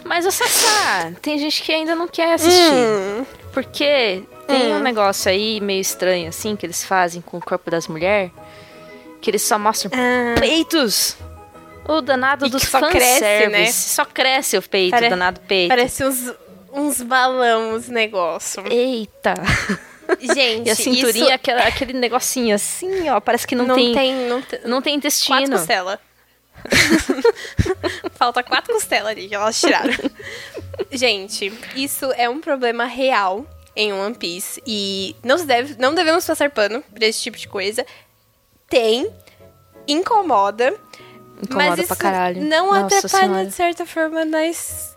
Mas o Sassá, tem gente que ainda não quer assistir. Hum. Porque tem Hum. um negócio aí meio estranho, assim, que eles fazem com o corpo das mulheres. Que eles só mostram Ah, peitos. O danado E dos só fanservice. cresce, né? Só cresce o peito, Pare- o danado peito. parece uns, uns balão, os negócios. Eita. Gente, E a cinturinha, isso aquela- aquele negocinho assim, ó. Parece que não, não, tem, tem, não tem Não tem quatro intestino. costelas. Falta quatro costelas ali que elas tiraram. Gente, isso é um problema real em One Piece. E não, se deve, não devemos passar pano pra esse tipo de coisa. Tem, incomoda, Incomoda mas isso pra caralho. não Nossa atrapalha Senhora. de certa forma na história.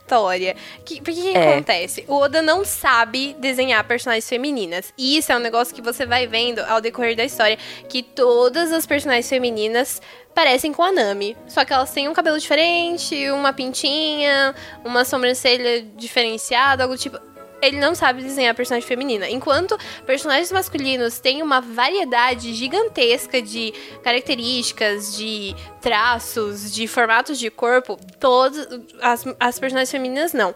Que, porque o que, que É. acontece? O Oda não sabe desenhar personagens femininas. E isso é um negócio que você vai vendo ao decorrer da história. Que todas as personagens femininas parecem com a Nami. Só que elas têm um cabelo diferente, uma pintinha, uma sobrancelha diferenciada, algo tipo. Ele não sabe desenhar personagem feminina. Enquanto personagens masculinos têm uma variedade gigantesca de características, de traços, de formatos de corpo, todas as, as personagens femininas não.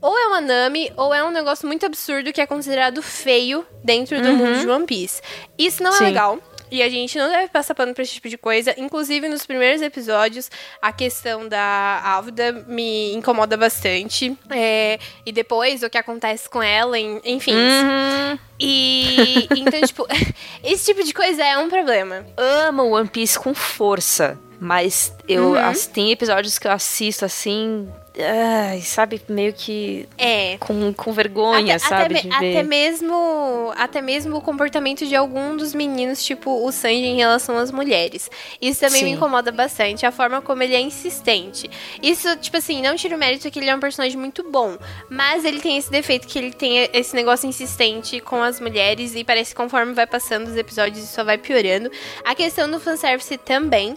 Ou é uma Nami, ou é um negócio muito absurdo que é considerado feio dentro do mundo de One Piece. Isso não é Sim. legal. E a gente não deve passar pano pra esse tipo de coisa. Inclusive, nos primeiros episódios, a questão da Álvida me incomoda bastante. É, e depois, o que acontece com ela, enfim. Uhum. E então, tipo, esse tipo de coisa é um problema. amo One Piece com força, mas eu Uhum. ass- tem episódios que eu assisto assim, ai, sabe, meio que É. com, com vergonha, até, sabe, até, me- até mesmo até mesmo o comportamento de algum dos meninos, tipo o Sanji em relação às mulheres. Isso também me Sim. incomoda bastante, a forma como ele é insistente. Isso, tipo assim, não tira o mérito que ele é um personagem muito bom, mas ele tem esse defeito que ele tem esse negócio insistente com as mulheres e parece que conforme vai passando os episódios isso só vai piorando. A questão do fanservice também.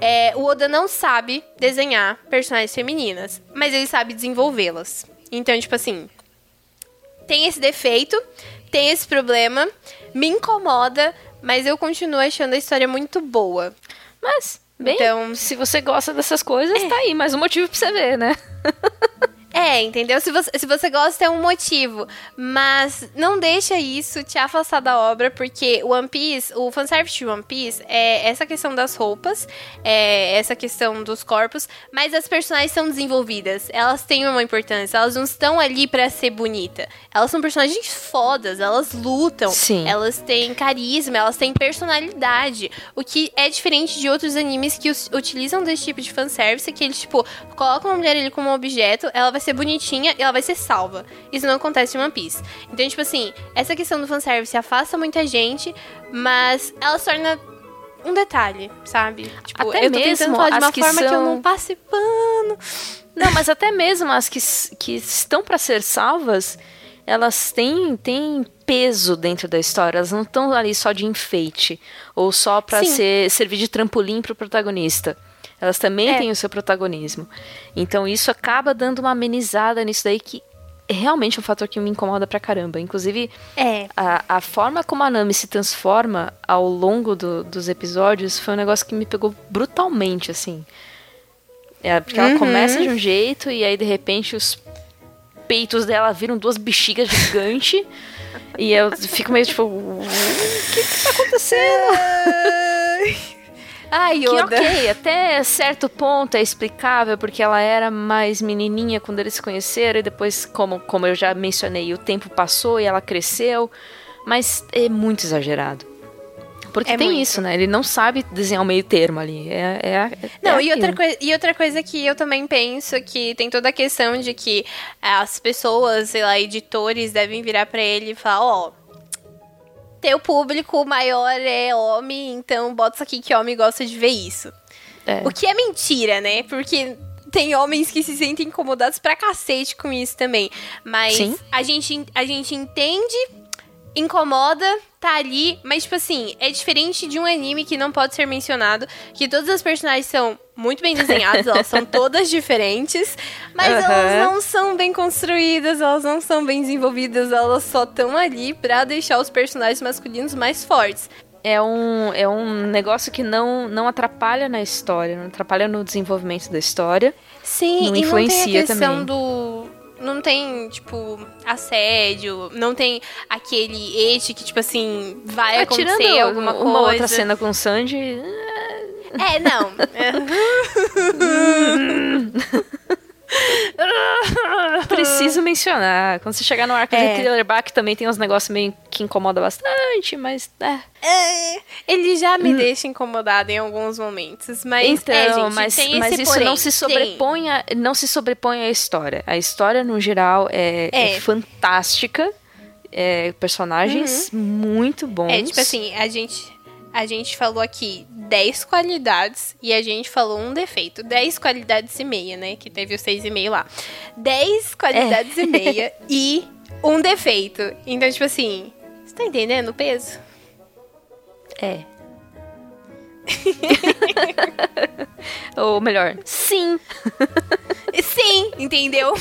É, o Oda não sabe desenhar personagens femininas, mas ele sabe desenvolvê-las. Então, tipo assim, tem esse defeito, tem esse problema, me incomoda, mas eu continuo achando a história muito boa. Mas, bem, Então- se você gosta dessas coisas, tá aí, mais um motivo pra você ver, né? É, entendeu? Se você, se você gosta, é um motivo. Mas não deixa isso te afastar da obra, porque o One Piece, o fanservice de One Piece é essa questão das roupas, é essa questão dos corpos, mas as personagens são desenvolvidas. Elas têm uma importância, elas não estão ali pra ser bonita. Elas são personagens fodas, elas lutam, Sim. elas têm carisma, elas têm personalidade. O que é diferente de outros animes que utilizam desse tipo de fanservice, que eles, tipo, colocam uma mulher ali como um objeto, ela vai ser bonitinha e ela vai ser salva. Isso não acontece em One Piece. Então, tipo assim, essa questão do fanservice afasta muita gente, mas ela se torna um detalhe, sabe? Tipo, Até eu tô mesmo falar de uma que forma que eu são- não passe pano. Não, mas até mesmo as que, que estão pra ser salvas, elas têm, têm peso dentro da história. Elas não estão ali só de enfeite ou só pra Sim. ser, servir de trampolim pro protagonista. Elas também É. têm o seu protagonismo. Então isso acaba dando uma amenizada nisso daí que é realmente um fator que me incomoda pra caramba. Inclusive, É. a, a forma como a Nami se transforma ao longo do- dos episódios foi um negócio que me pegou brutalmente, assim. É, porque ela Uhum. começa de um jeito e aí de repente os peitos dela viram duas bexigas gigantes. e eu fico meio tipo, o que, que tá acontecendo? Que Yoda. ok, até certo ponto é explicável, porque ela era mais menininha quando eles se conheceram, e depois, como, como eu já mencionei, o tempo passou e ela cresceu, mas é muito exagerado. Porque É tem muito. isso, né? Ele não sabe desenhar o meio termo ali. É, é, é Não, é e, outra coisa, e outra coisa que eu também penso que tem toda a questão de que as pessoas, sei lá, editores devem virar pra ele e falar, ó, teu público maior é homem, então bota isso aqui que homem gosta de ver isso. É. O que é mentira, né? Porque tem homens que se sentem incomodados pra cacete com isso também. Mas Sim. a gente, a gente entende incomoda, tá ali, mas, tipo assim, é diferente de um anime que não pode ser mencionado, que todas as personagens são muito bem desenhadas, elas são todas diferentes, mas elas não são bem construídas, elas não são bem desenvolvidas, elas só estão ali pra deixar os personagens masculinos mais fortes. É um, é um negócio que não, não atrapalha na história, não atrapalha no desenvolvimento da história. Sim, Não e não influencia tem a questão também. do. Não tem, tipo, assédio, não tem aquele eixo que, tipo assim, vai Ah, tirando acontecer alguma uma coisa. outra cena com o Sanji, É, não. preciso mencionar. Quando você chegar no arco É. de Thriller Bark também tem uns negócios meio que incomoda bastante, mas é. É, Ele já me deixa incomodada em alguns momentos, mas então, é, gente, mas, mas isso porém, não se sobrepõe a, não se sobrepõe à história. A história no geral é, é É. fantástica. É, personagens muito bons. É, tipo assim, a gente, a gente falou aqui 10 qualidades e a gente falou um defeito. 10 qualidades e meia, né? Que teve o 6,5 lá. 10 qualidades e meia e um defeito. Então, tipo assim, você tá entendendo o peso? É. Ou melhor, sim. Sim, entendeu?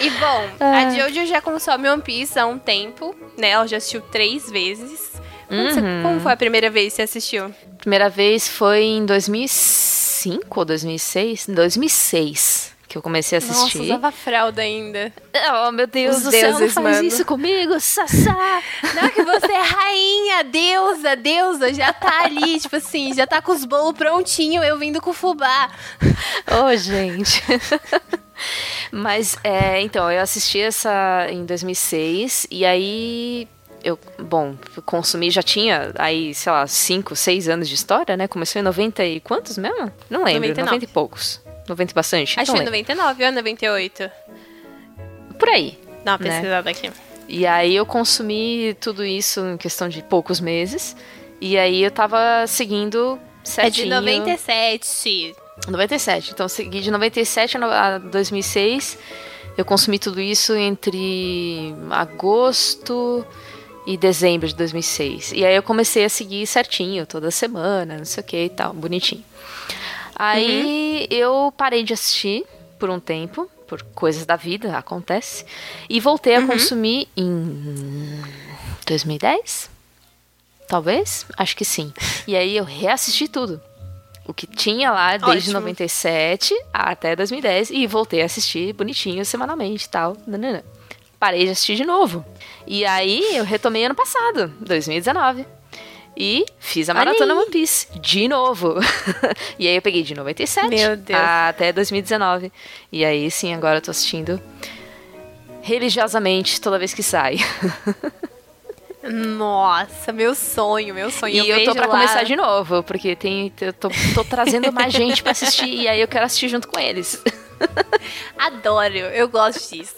e bom, a Jojo já consome One Piece há um tempo, né? Ela já assistiu três vezes. Quando você- Uhum. como foi a primeira vez que você assistiu? Primeira vez foi em 2005 ou 2006? Em 2006 que eu comecei a Nossa, assistir. usava fralda ainda. Oh, meu Deus Os do céu, não faz isso comigo, Sassá. Não, que você é rainha, deusa, deusa, já tá ali, tipo assim, já tá com os bolos prontinho, eu vindo com fubá. Ô, gente. Mas, é, então, eu assisti essa em 2006 e aí eu, bom, consumi, já tinha aí, sei lá, 5, 6 anos de história, né? Começou em 90 e quantos mesmo? Não lembro, 99. 90 e poucos. 90 e bastante? Acho que foi lembro. 99 ou 98. Por aí. Dá uma Né? pesquisada aqui. E aí eu consumi tudo isso em questão de poucos meses. E aí eu tava seguindo É certinho. de 97. 97. Então, segui de 97 a no- a 2006. Eu consumi tudo isso entre agosto e dezembro de 2006. E aí eu comecei a seguir certinho, toda semana, não sei o que e tal, bonitinho. Aí eu parei de assistir por um tempo, por coisas da vida, acontece. E voltei a consumir em 2010? Talvez? Acho que sim. E aí eu reassisti tudo. O que tinha lá desde Ótimo. 97 até 2010 e voltei a assistir bonitinho semanalmente e tal. Parei de assistir de novo. E aí eu retomei ano passado, 2019. E fiz a maratona. One Piece de novo. e aí eu peguei de 97 Meu Deus. até 2019. E aí sim, agora eu tô assistindo religiosamente toda vez que sai. Nossa, meu sonho, meu sonho. E eu, tô vejo pra lá- começar de novo, porque tem, eu tô, tô trazendo mais gente pra assistir e aí eu quero assistir junto com eles. Adoro, eu gosto disso.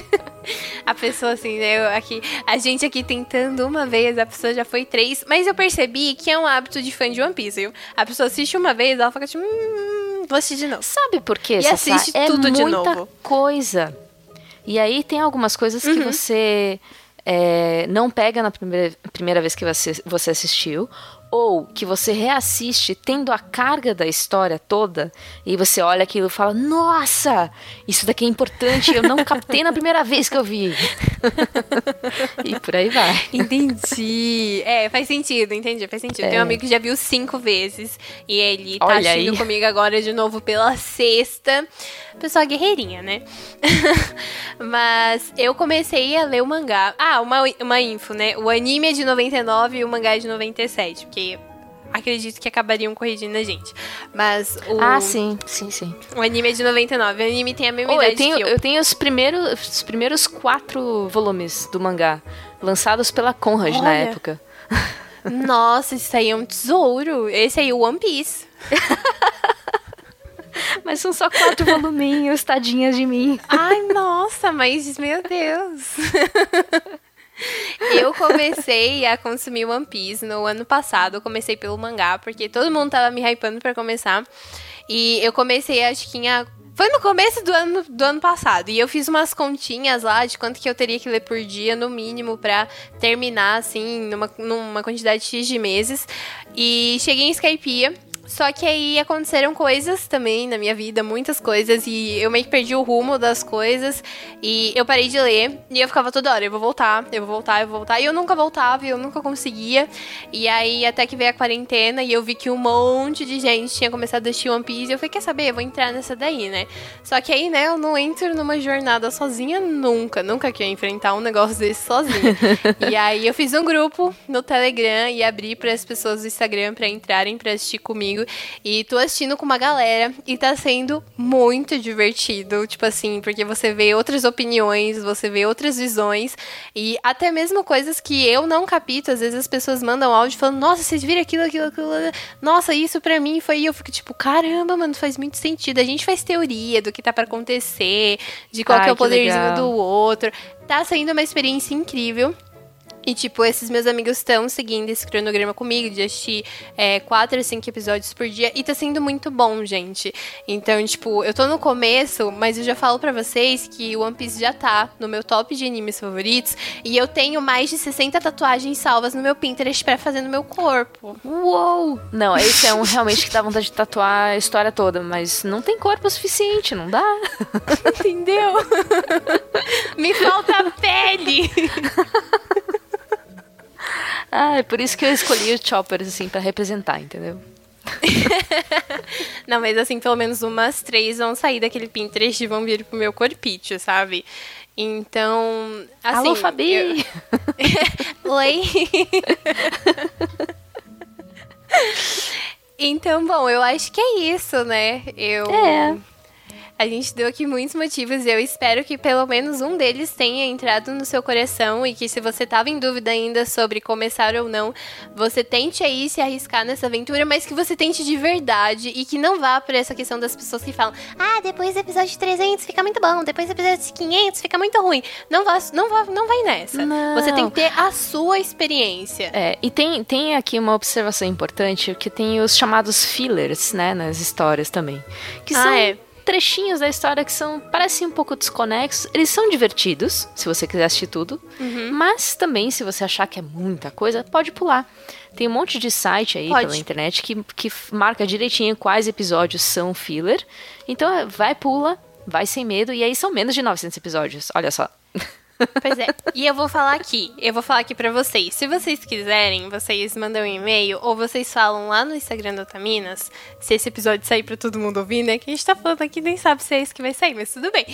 a pessoa assim, né? eu aqui, a gente aqui tentando uma vez, a pessoa já foi três. Mas eu percebi que é um hábito de fã de One Piece, viu? A pessoa assiste uma vez, ela fica tipo, hum, vou assistir de novo. Sabe por quê, E Sassá? assiste é tudo de muita novo. coisa. E aí tem algumas coisas que você é, não pega na primeira, primeira vez que você, você assistiu, ou que você reassiste tendo a carga da história toda, e você olha aquilo e fala, nossa, isso daqui é importante, eu não captei na primeira vez que eu vi. e por aí vai. Entendi. É, faz sentido, entendi, faz sentido. Tem um É. amigo que já viu cinco vezes e ele tá Olha assistindo aí. comigo agora de novo pela sexta. Pessoa guerreirinha, né? Mas eu comecei a ler o mangá. Ah, uma, uma info, né? O anime é de 99 e o mangá é de 97, porque acredito que acabariam corrigindo a gente. Mas o, Ah, sim, sim, sim. o anime é de 99. O anime tem a mesma Oh, idade eu tenho, que eu. eu tenho os primeiros, os primeiros quatro volumes do mangá, lançados pela Conrad na Olha. época. Nossa, isso aí é um tesouro. Esse aí é o One Piece. Mas são só quatro voluminhos, tadinhas de mim. Ai, nossa, mas meu Deus. Eu comecei a consumir One Piece no ano passado. Eu comecei pelo mangá, porque todo mundo tava me hypando pra começar. E eu comecei, acho que em Foi no começo do ano, do ano passado. E eu fiz umas continhas lá de quanto que eu teria que ler por dia, no mínimo, pra terminar, assim, numa, numa quantidade X de meses. E cheguei em Skypiea. Só que aí aconteceram coisas também na minha vida, muitas coisas, e eu meio que perdi o rumo das coisas, e eu parei de ler, e eu ficava toda hora, eu vou voltar, eu vou voltar, eu vou voltar, e eu nunca voltava, e eu nunca conseguia, e aí até que veio a quarentena, e eu vi que um monte de gente tinha começado a assistir One Piece, e eu falei, quer saber, eu vou entrar nessa daí, né? Só que aí, né, eu não entro numa jornada sozinha nunca, nunca que eu enfrentar um negócio desse sozinha. e aí eu fiz um grupo no Telegram e abri para as pessoas do Instagram para entrarem para assistir comigo, comigo. E tô assistindo com uma galera e tá sendo muito divertido. Tipo assim, porque você vê outras opiniões, você vê outras visões. E até mesmo coisas que eu não capito. Às vezes as pessoas mandam áudio falando, nossa, vocês viram aquilo, aquilo, aquilo. Nossa, isso pra mim foi. E eu fico tipo, caramba, mano, faz muito sentido. A gente faz teoria do que tá para acontecer, de qual Ai, que é o poderzinho do outro. Tá sendo uma experiência incrível. E, tipo, esses meus amigos estão seguindo esse cronograma comigo, de assistir é, quatro a cinco episódios por dia. E tá sendo muito bom, gente. Então, tipo, eu tô no começo, mas eu já falo para vocês que o One Piece já tá no meu top de animes favoritos. E eu tenho mais de 60 tatuagens salvas no meu Pinterest pra fazer no meu corpo. Uou! Não, esse é um realmente que dá vontade de tatuar a história toda, mas não tem corpo o suficiente, não dá. Entendeu? Me falta pele! Ah, é por isso que eu escolhi o Chopper, assim, pra representar, entendeu? Não, mas assim, pelo menos umas três vão sair daquele Pinterest e vão vir pro meu corpite, sabe? Então, assim... Alô, Fabi! Eu... Oi! então, bom, eu acho que é isso, né? Eu... É. A gente deu aqui muitos motivos e eu espero que pelo menos um deles tenha entrado no seu coração e que se você estava em dúvida ainda sobre começar ou não, você tente aí se arriscar nessa aventura, mas que você tente de verdade e que não vá por essa questão das pessoas que falam: "Ah, depois do episódio 300 fica muito bom, depois do episódio 500 fica muito ruim". Não vá, não vá, não vai nessa. Não. Você tem que ter a sua experiência. É, e tem tem aqui uma observação importante, que tem os chamados fillers, né, nas histórias também, que ah, são é trechinhos da história que são parecem um pouco desconexos. Eles são divertidos, se você quiser assistir tudo, uhum. mas também se você achar que é muita coisa, pode pular. Tem um monte de site aí pode. pela internet que, que marca direitinho quais episódios são filler. Então vai, pula, vai sem medo, e aí são menos de 900 episódios. Olha só. Pois é. E eu vou falar aqui, eu vou falar aqui pra vocês. Se vocês quiserem, vocês mandam um e-mail ou vocês falam lá no Instagram do Otaminas, se esse episódio sair pra todo mundo ouvir, né? Que a gente tá falando aqui, nem sabe se é isso que vai sair, mas tudo bem.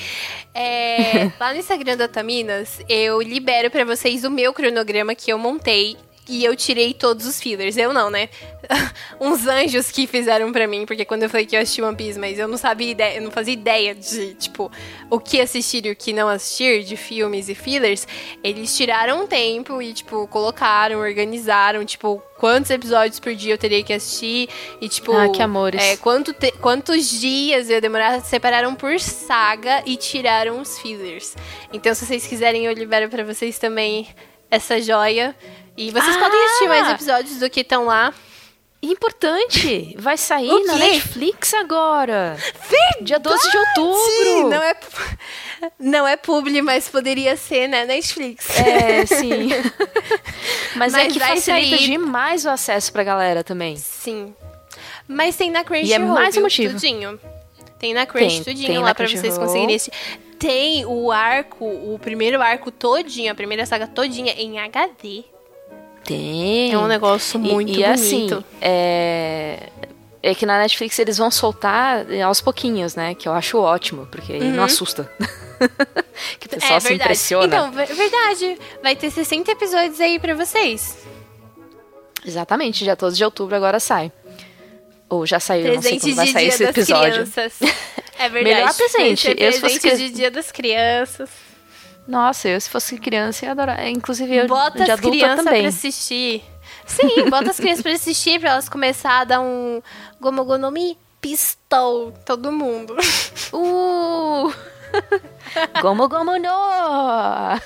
É, lá no Instagram do Otaminas, eu libero pra vocês o meu cronograma que eu montei e eu tirei todos os fillers. Eu não, né? Uns anjos que fizeram para mim, porque quando eu falei que eu assisti One Piece, mas eu não sabia ideia, eu não fazia ideia de, tipo, o que assistir e o que não assistir de filmes e fillers, eles tiraram um tempo e, tipo, colocaram, organizaram, tipo, quantos episódios por dia eu teria que assistir e, tipo, ah, que amores. É, quanto te, quantos dias eu ia demorar, separaram por saga e tiraram os fillers. Então, se vocês quiserem, eu libero para vocês também essa joia. E vocês ah! podem assistir mais episódios do que estão lá. Importante! Vai sair na Netflix agora! Verdade! Dia 12 de outubro! Não é, não é publi, mas poderia ser, né? Netflix. É, sim. mas, é mas é que facilita sair... demais o acesso pra galera também. Sim. Mas tem na Crunchyroll, e é mais um motivo. tudinho. Tem na Crunchy tem, tudinho tem lá pra vocês conseguirem assistir. Tem o arco, o primeiro arco todinho, a primeira saga todinha em HD. Tem. É um negócio muito e, e assim, bonito. Assim, é... é que na Netflix eles vão soltar aos pouquinhos, né? Que eu acho ótimo, porque uhum. não assusta. que o pessoal é, se impressiona. Então, verdade. Vai ter 60 episódios aí pra vocês. Exatamente, dia 12 de outubro agora sai. Ou já saiu, presente não sei quando vai sair esse episódio. É verdade. Melhor presente. Eu, se fosse de dia das crianças. Nossa, eu se fosse criança ia adorar. Inclusive eu bota de as crianças também. pra assistir. Sim, bota as crianças pra assistir, pra elas começar a dar um gomogonomi pistol, todo mundo. Uh! Gomo Gomo no!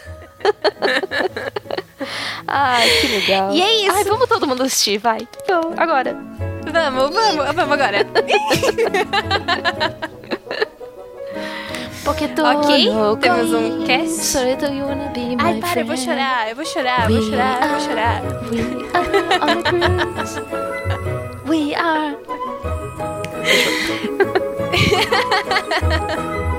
Ai, que legal. E é isso. Ai, vamos todo mundo assistir, vai. Então, agora. Vamos, vamos, vamos agora. Porque tô Ok, no temos um cast. So do you wanna be my Ai, para, eu vou chorar, eu vou chorar, eu vou chorar, eu vou chorar. We are on a cruise. We are.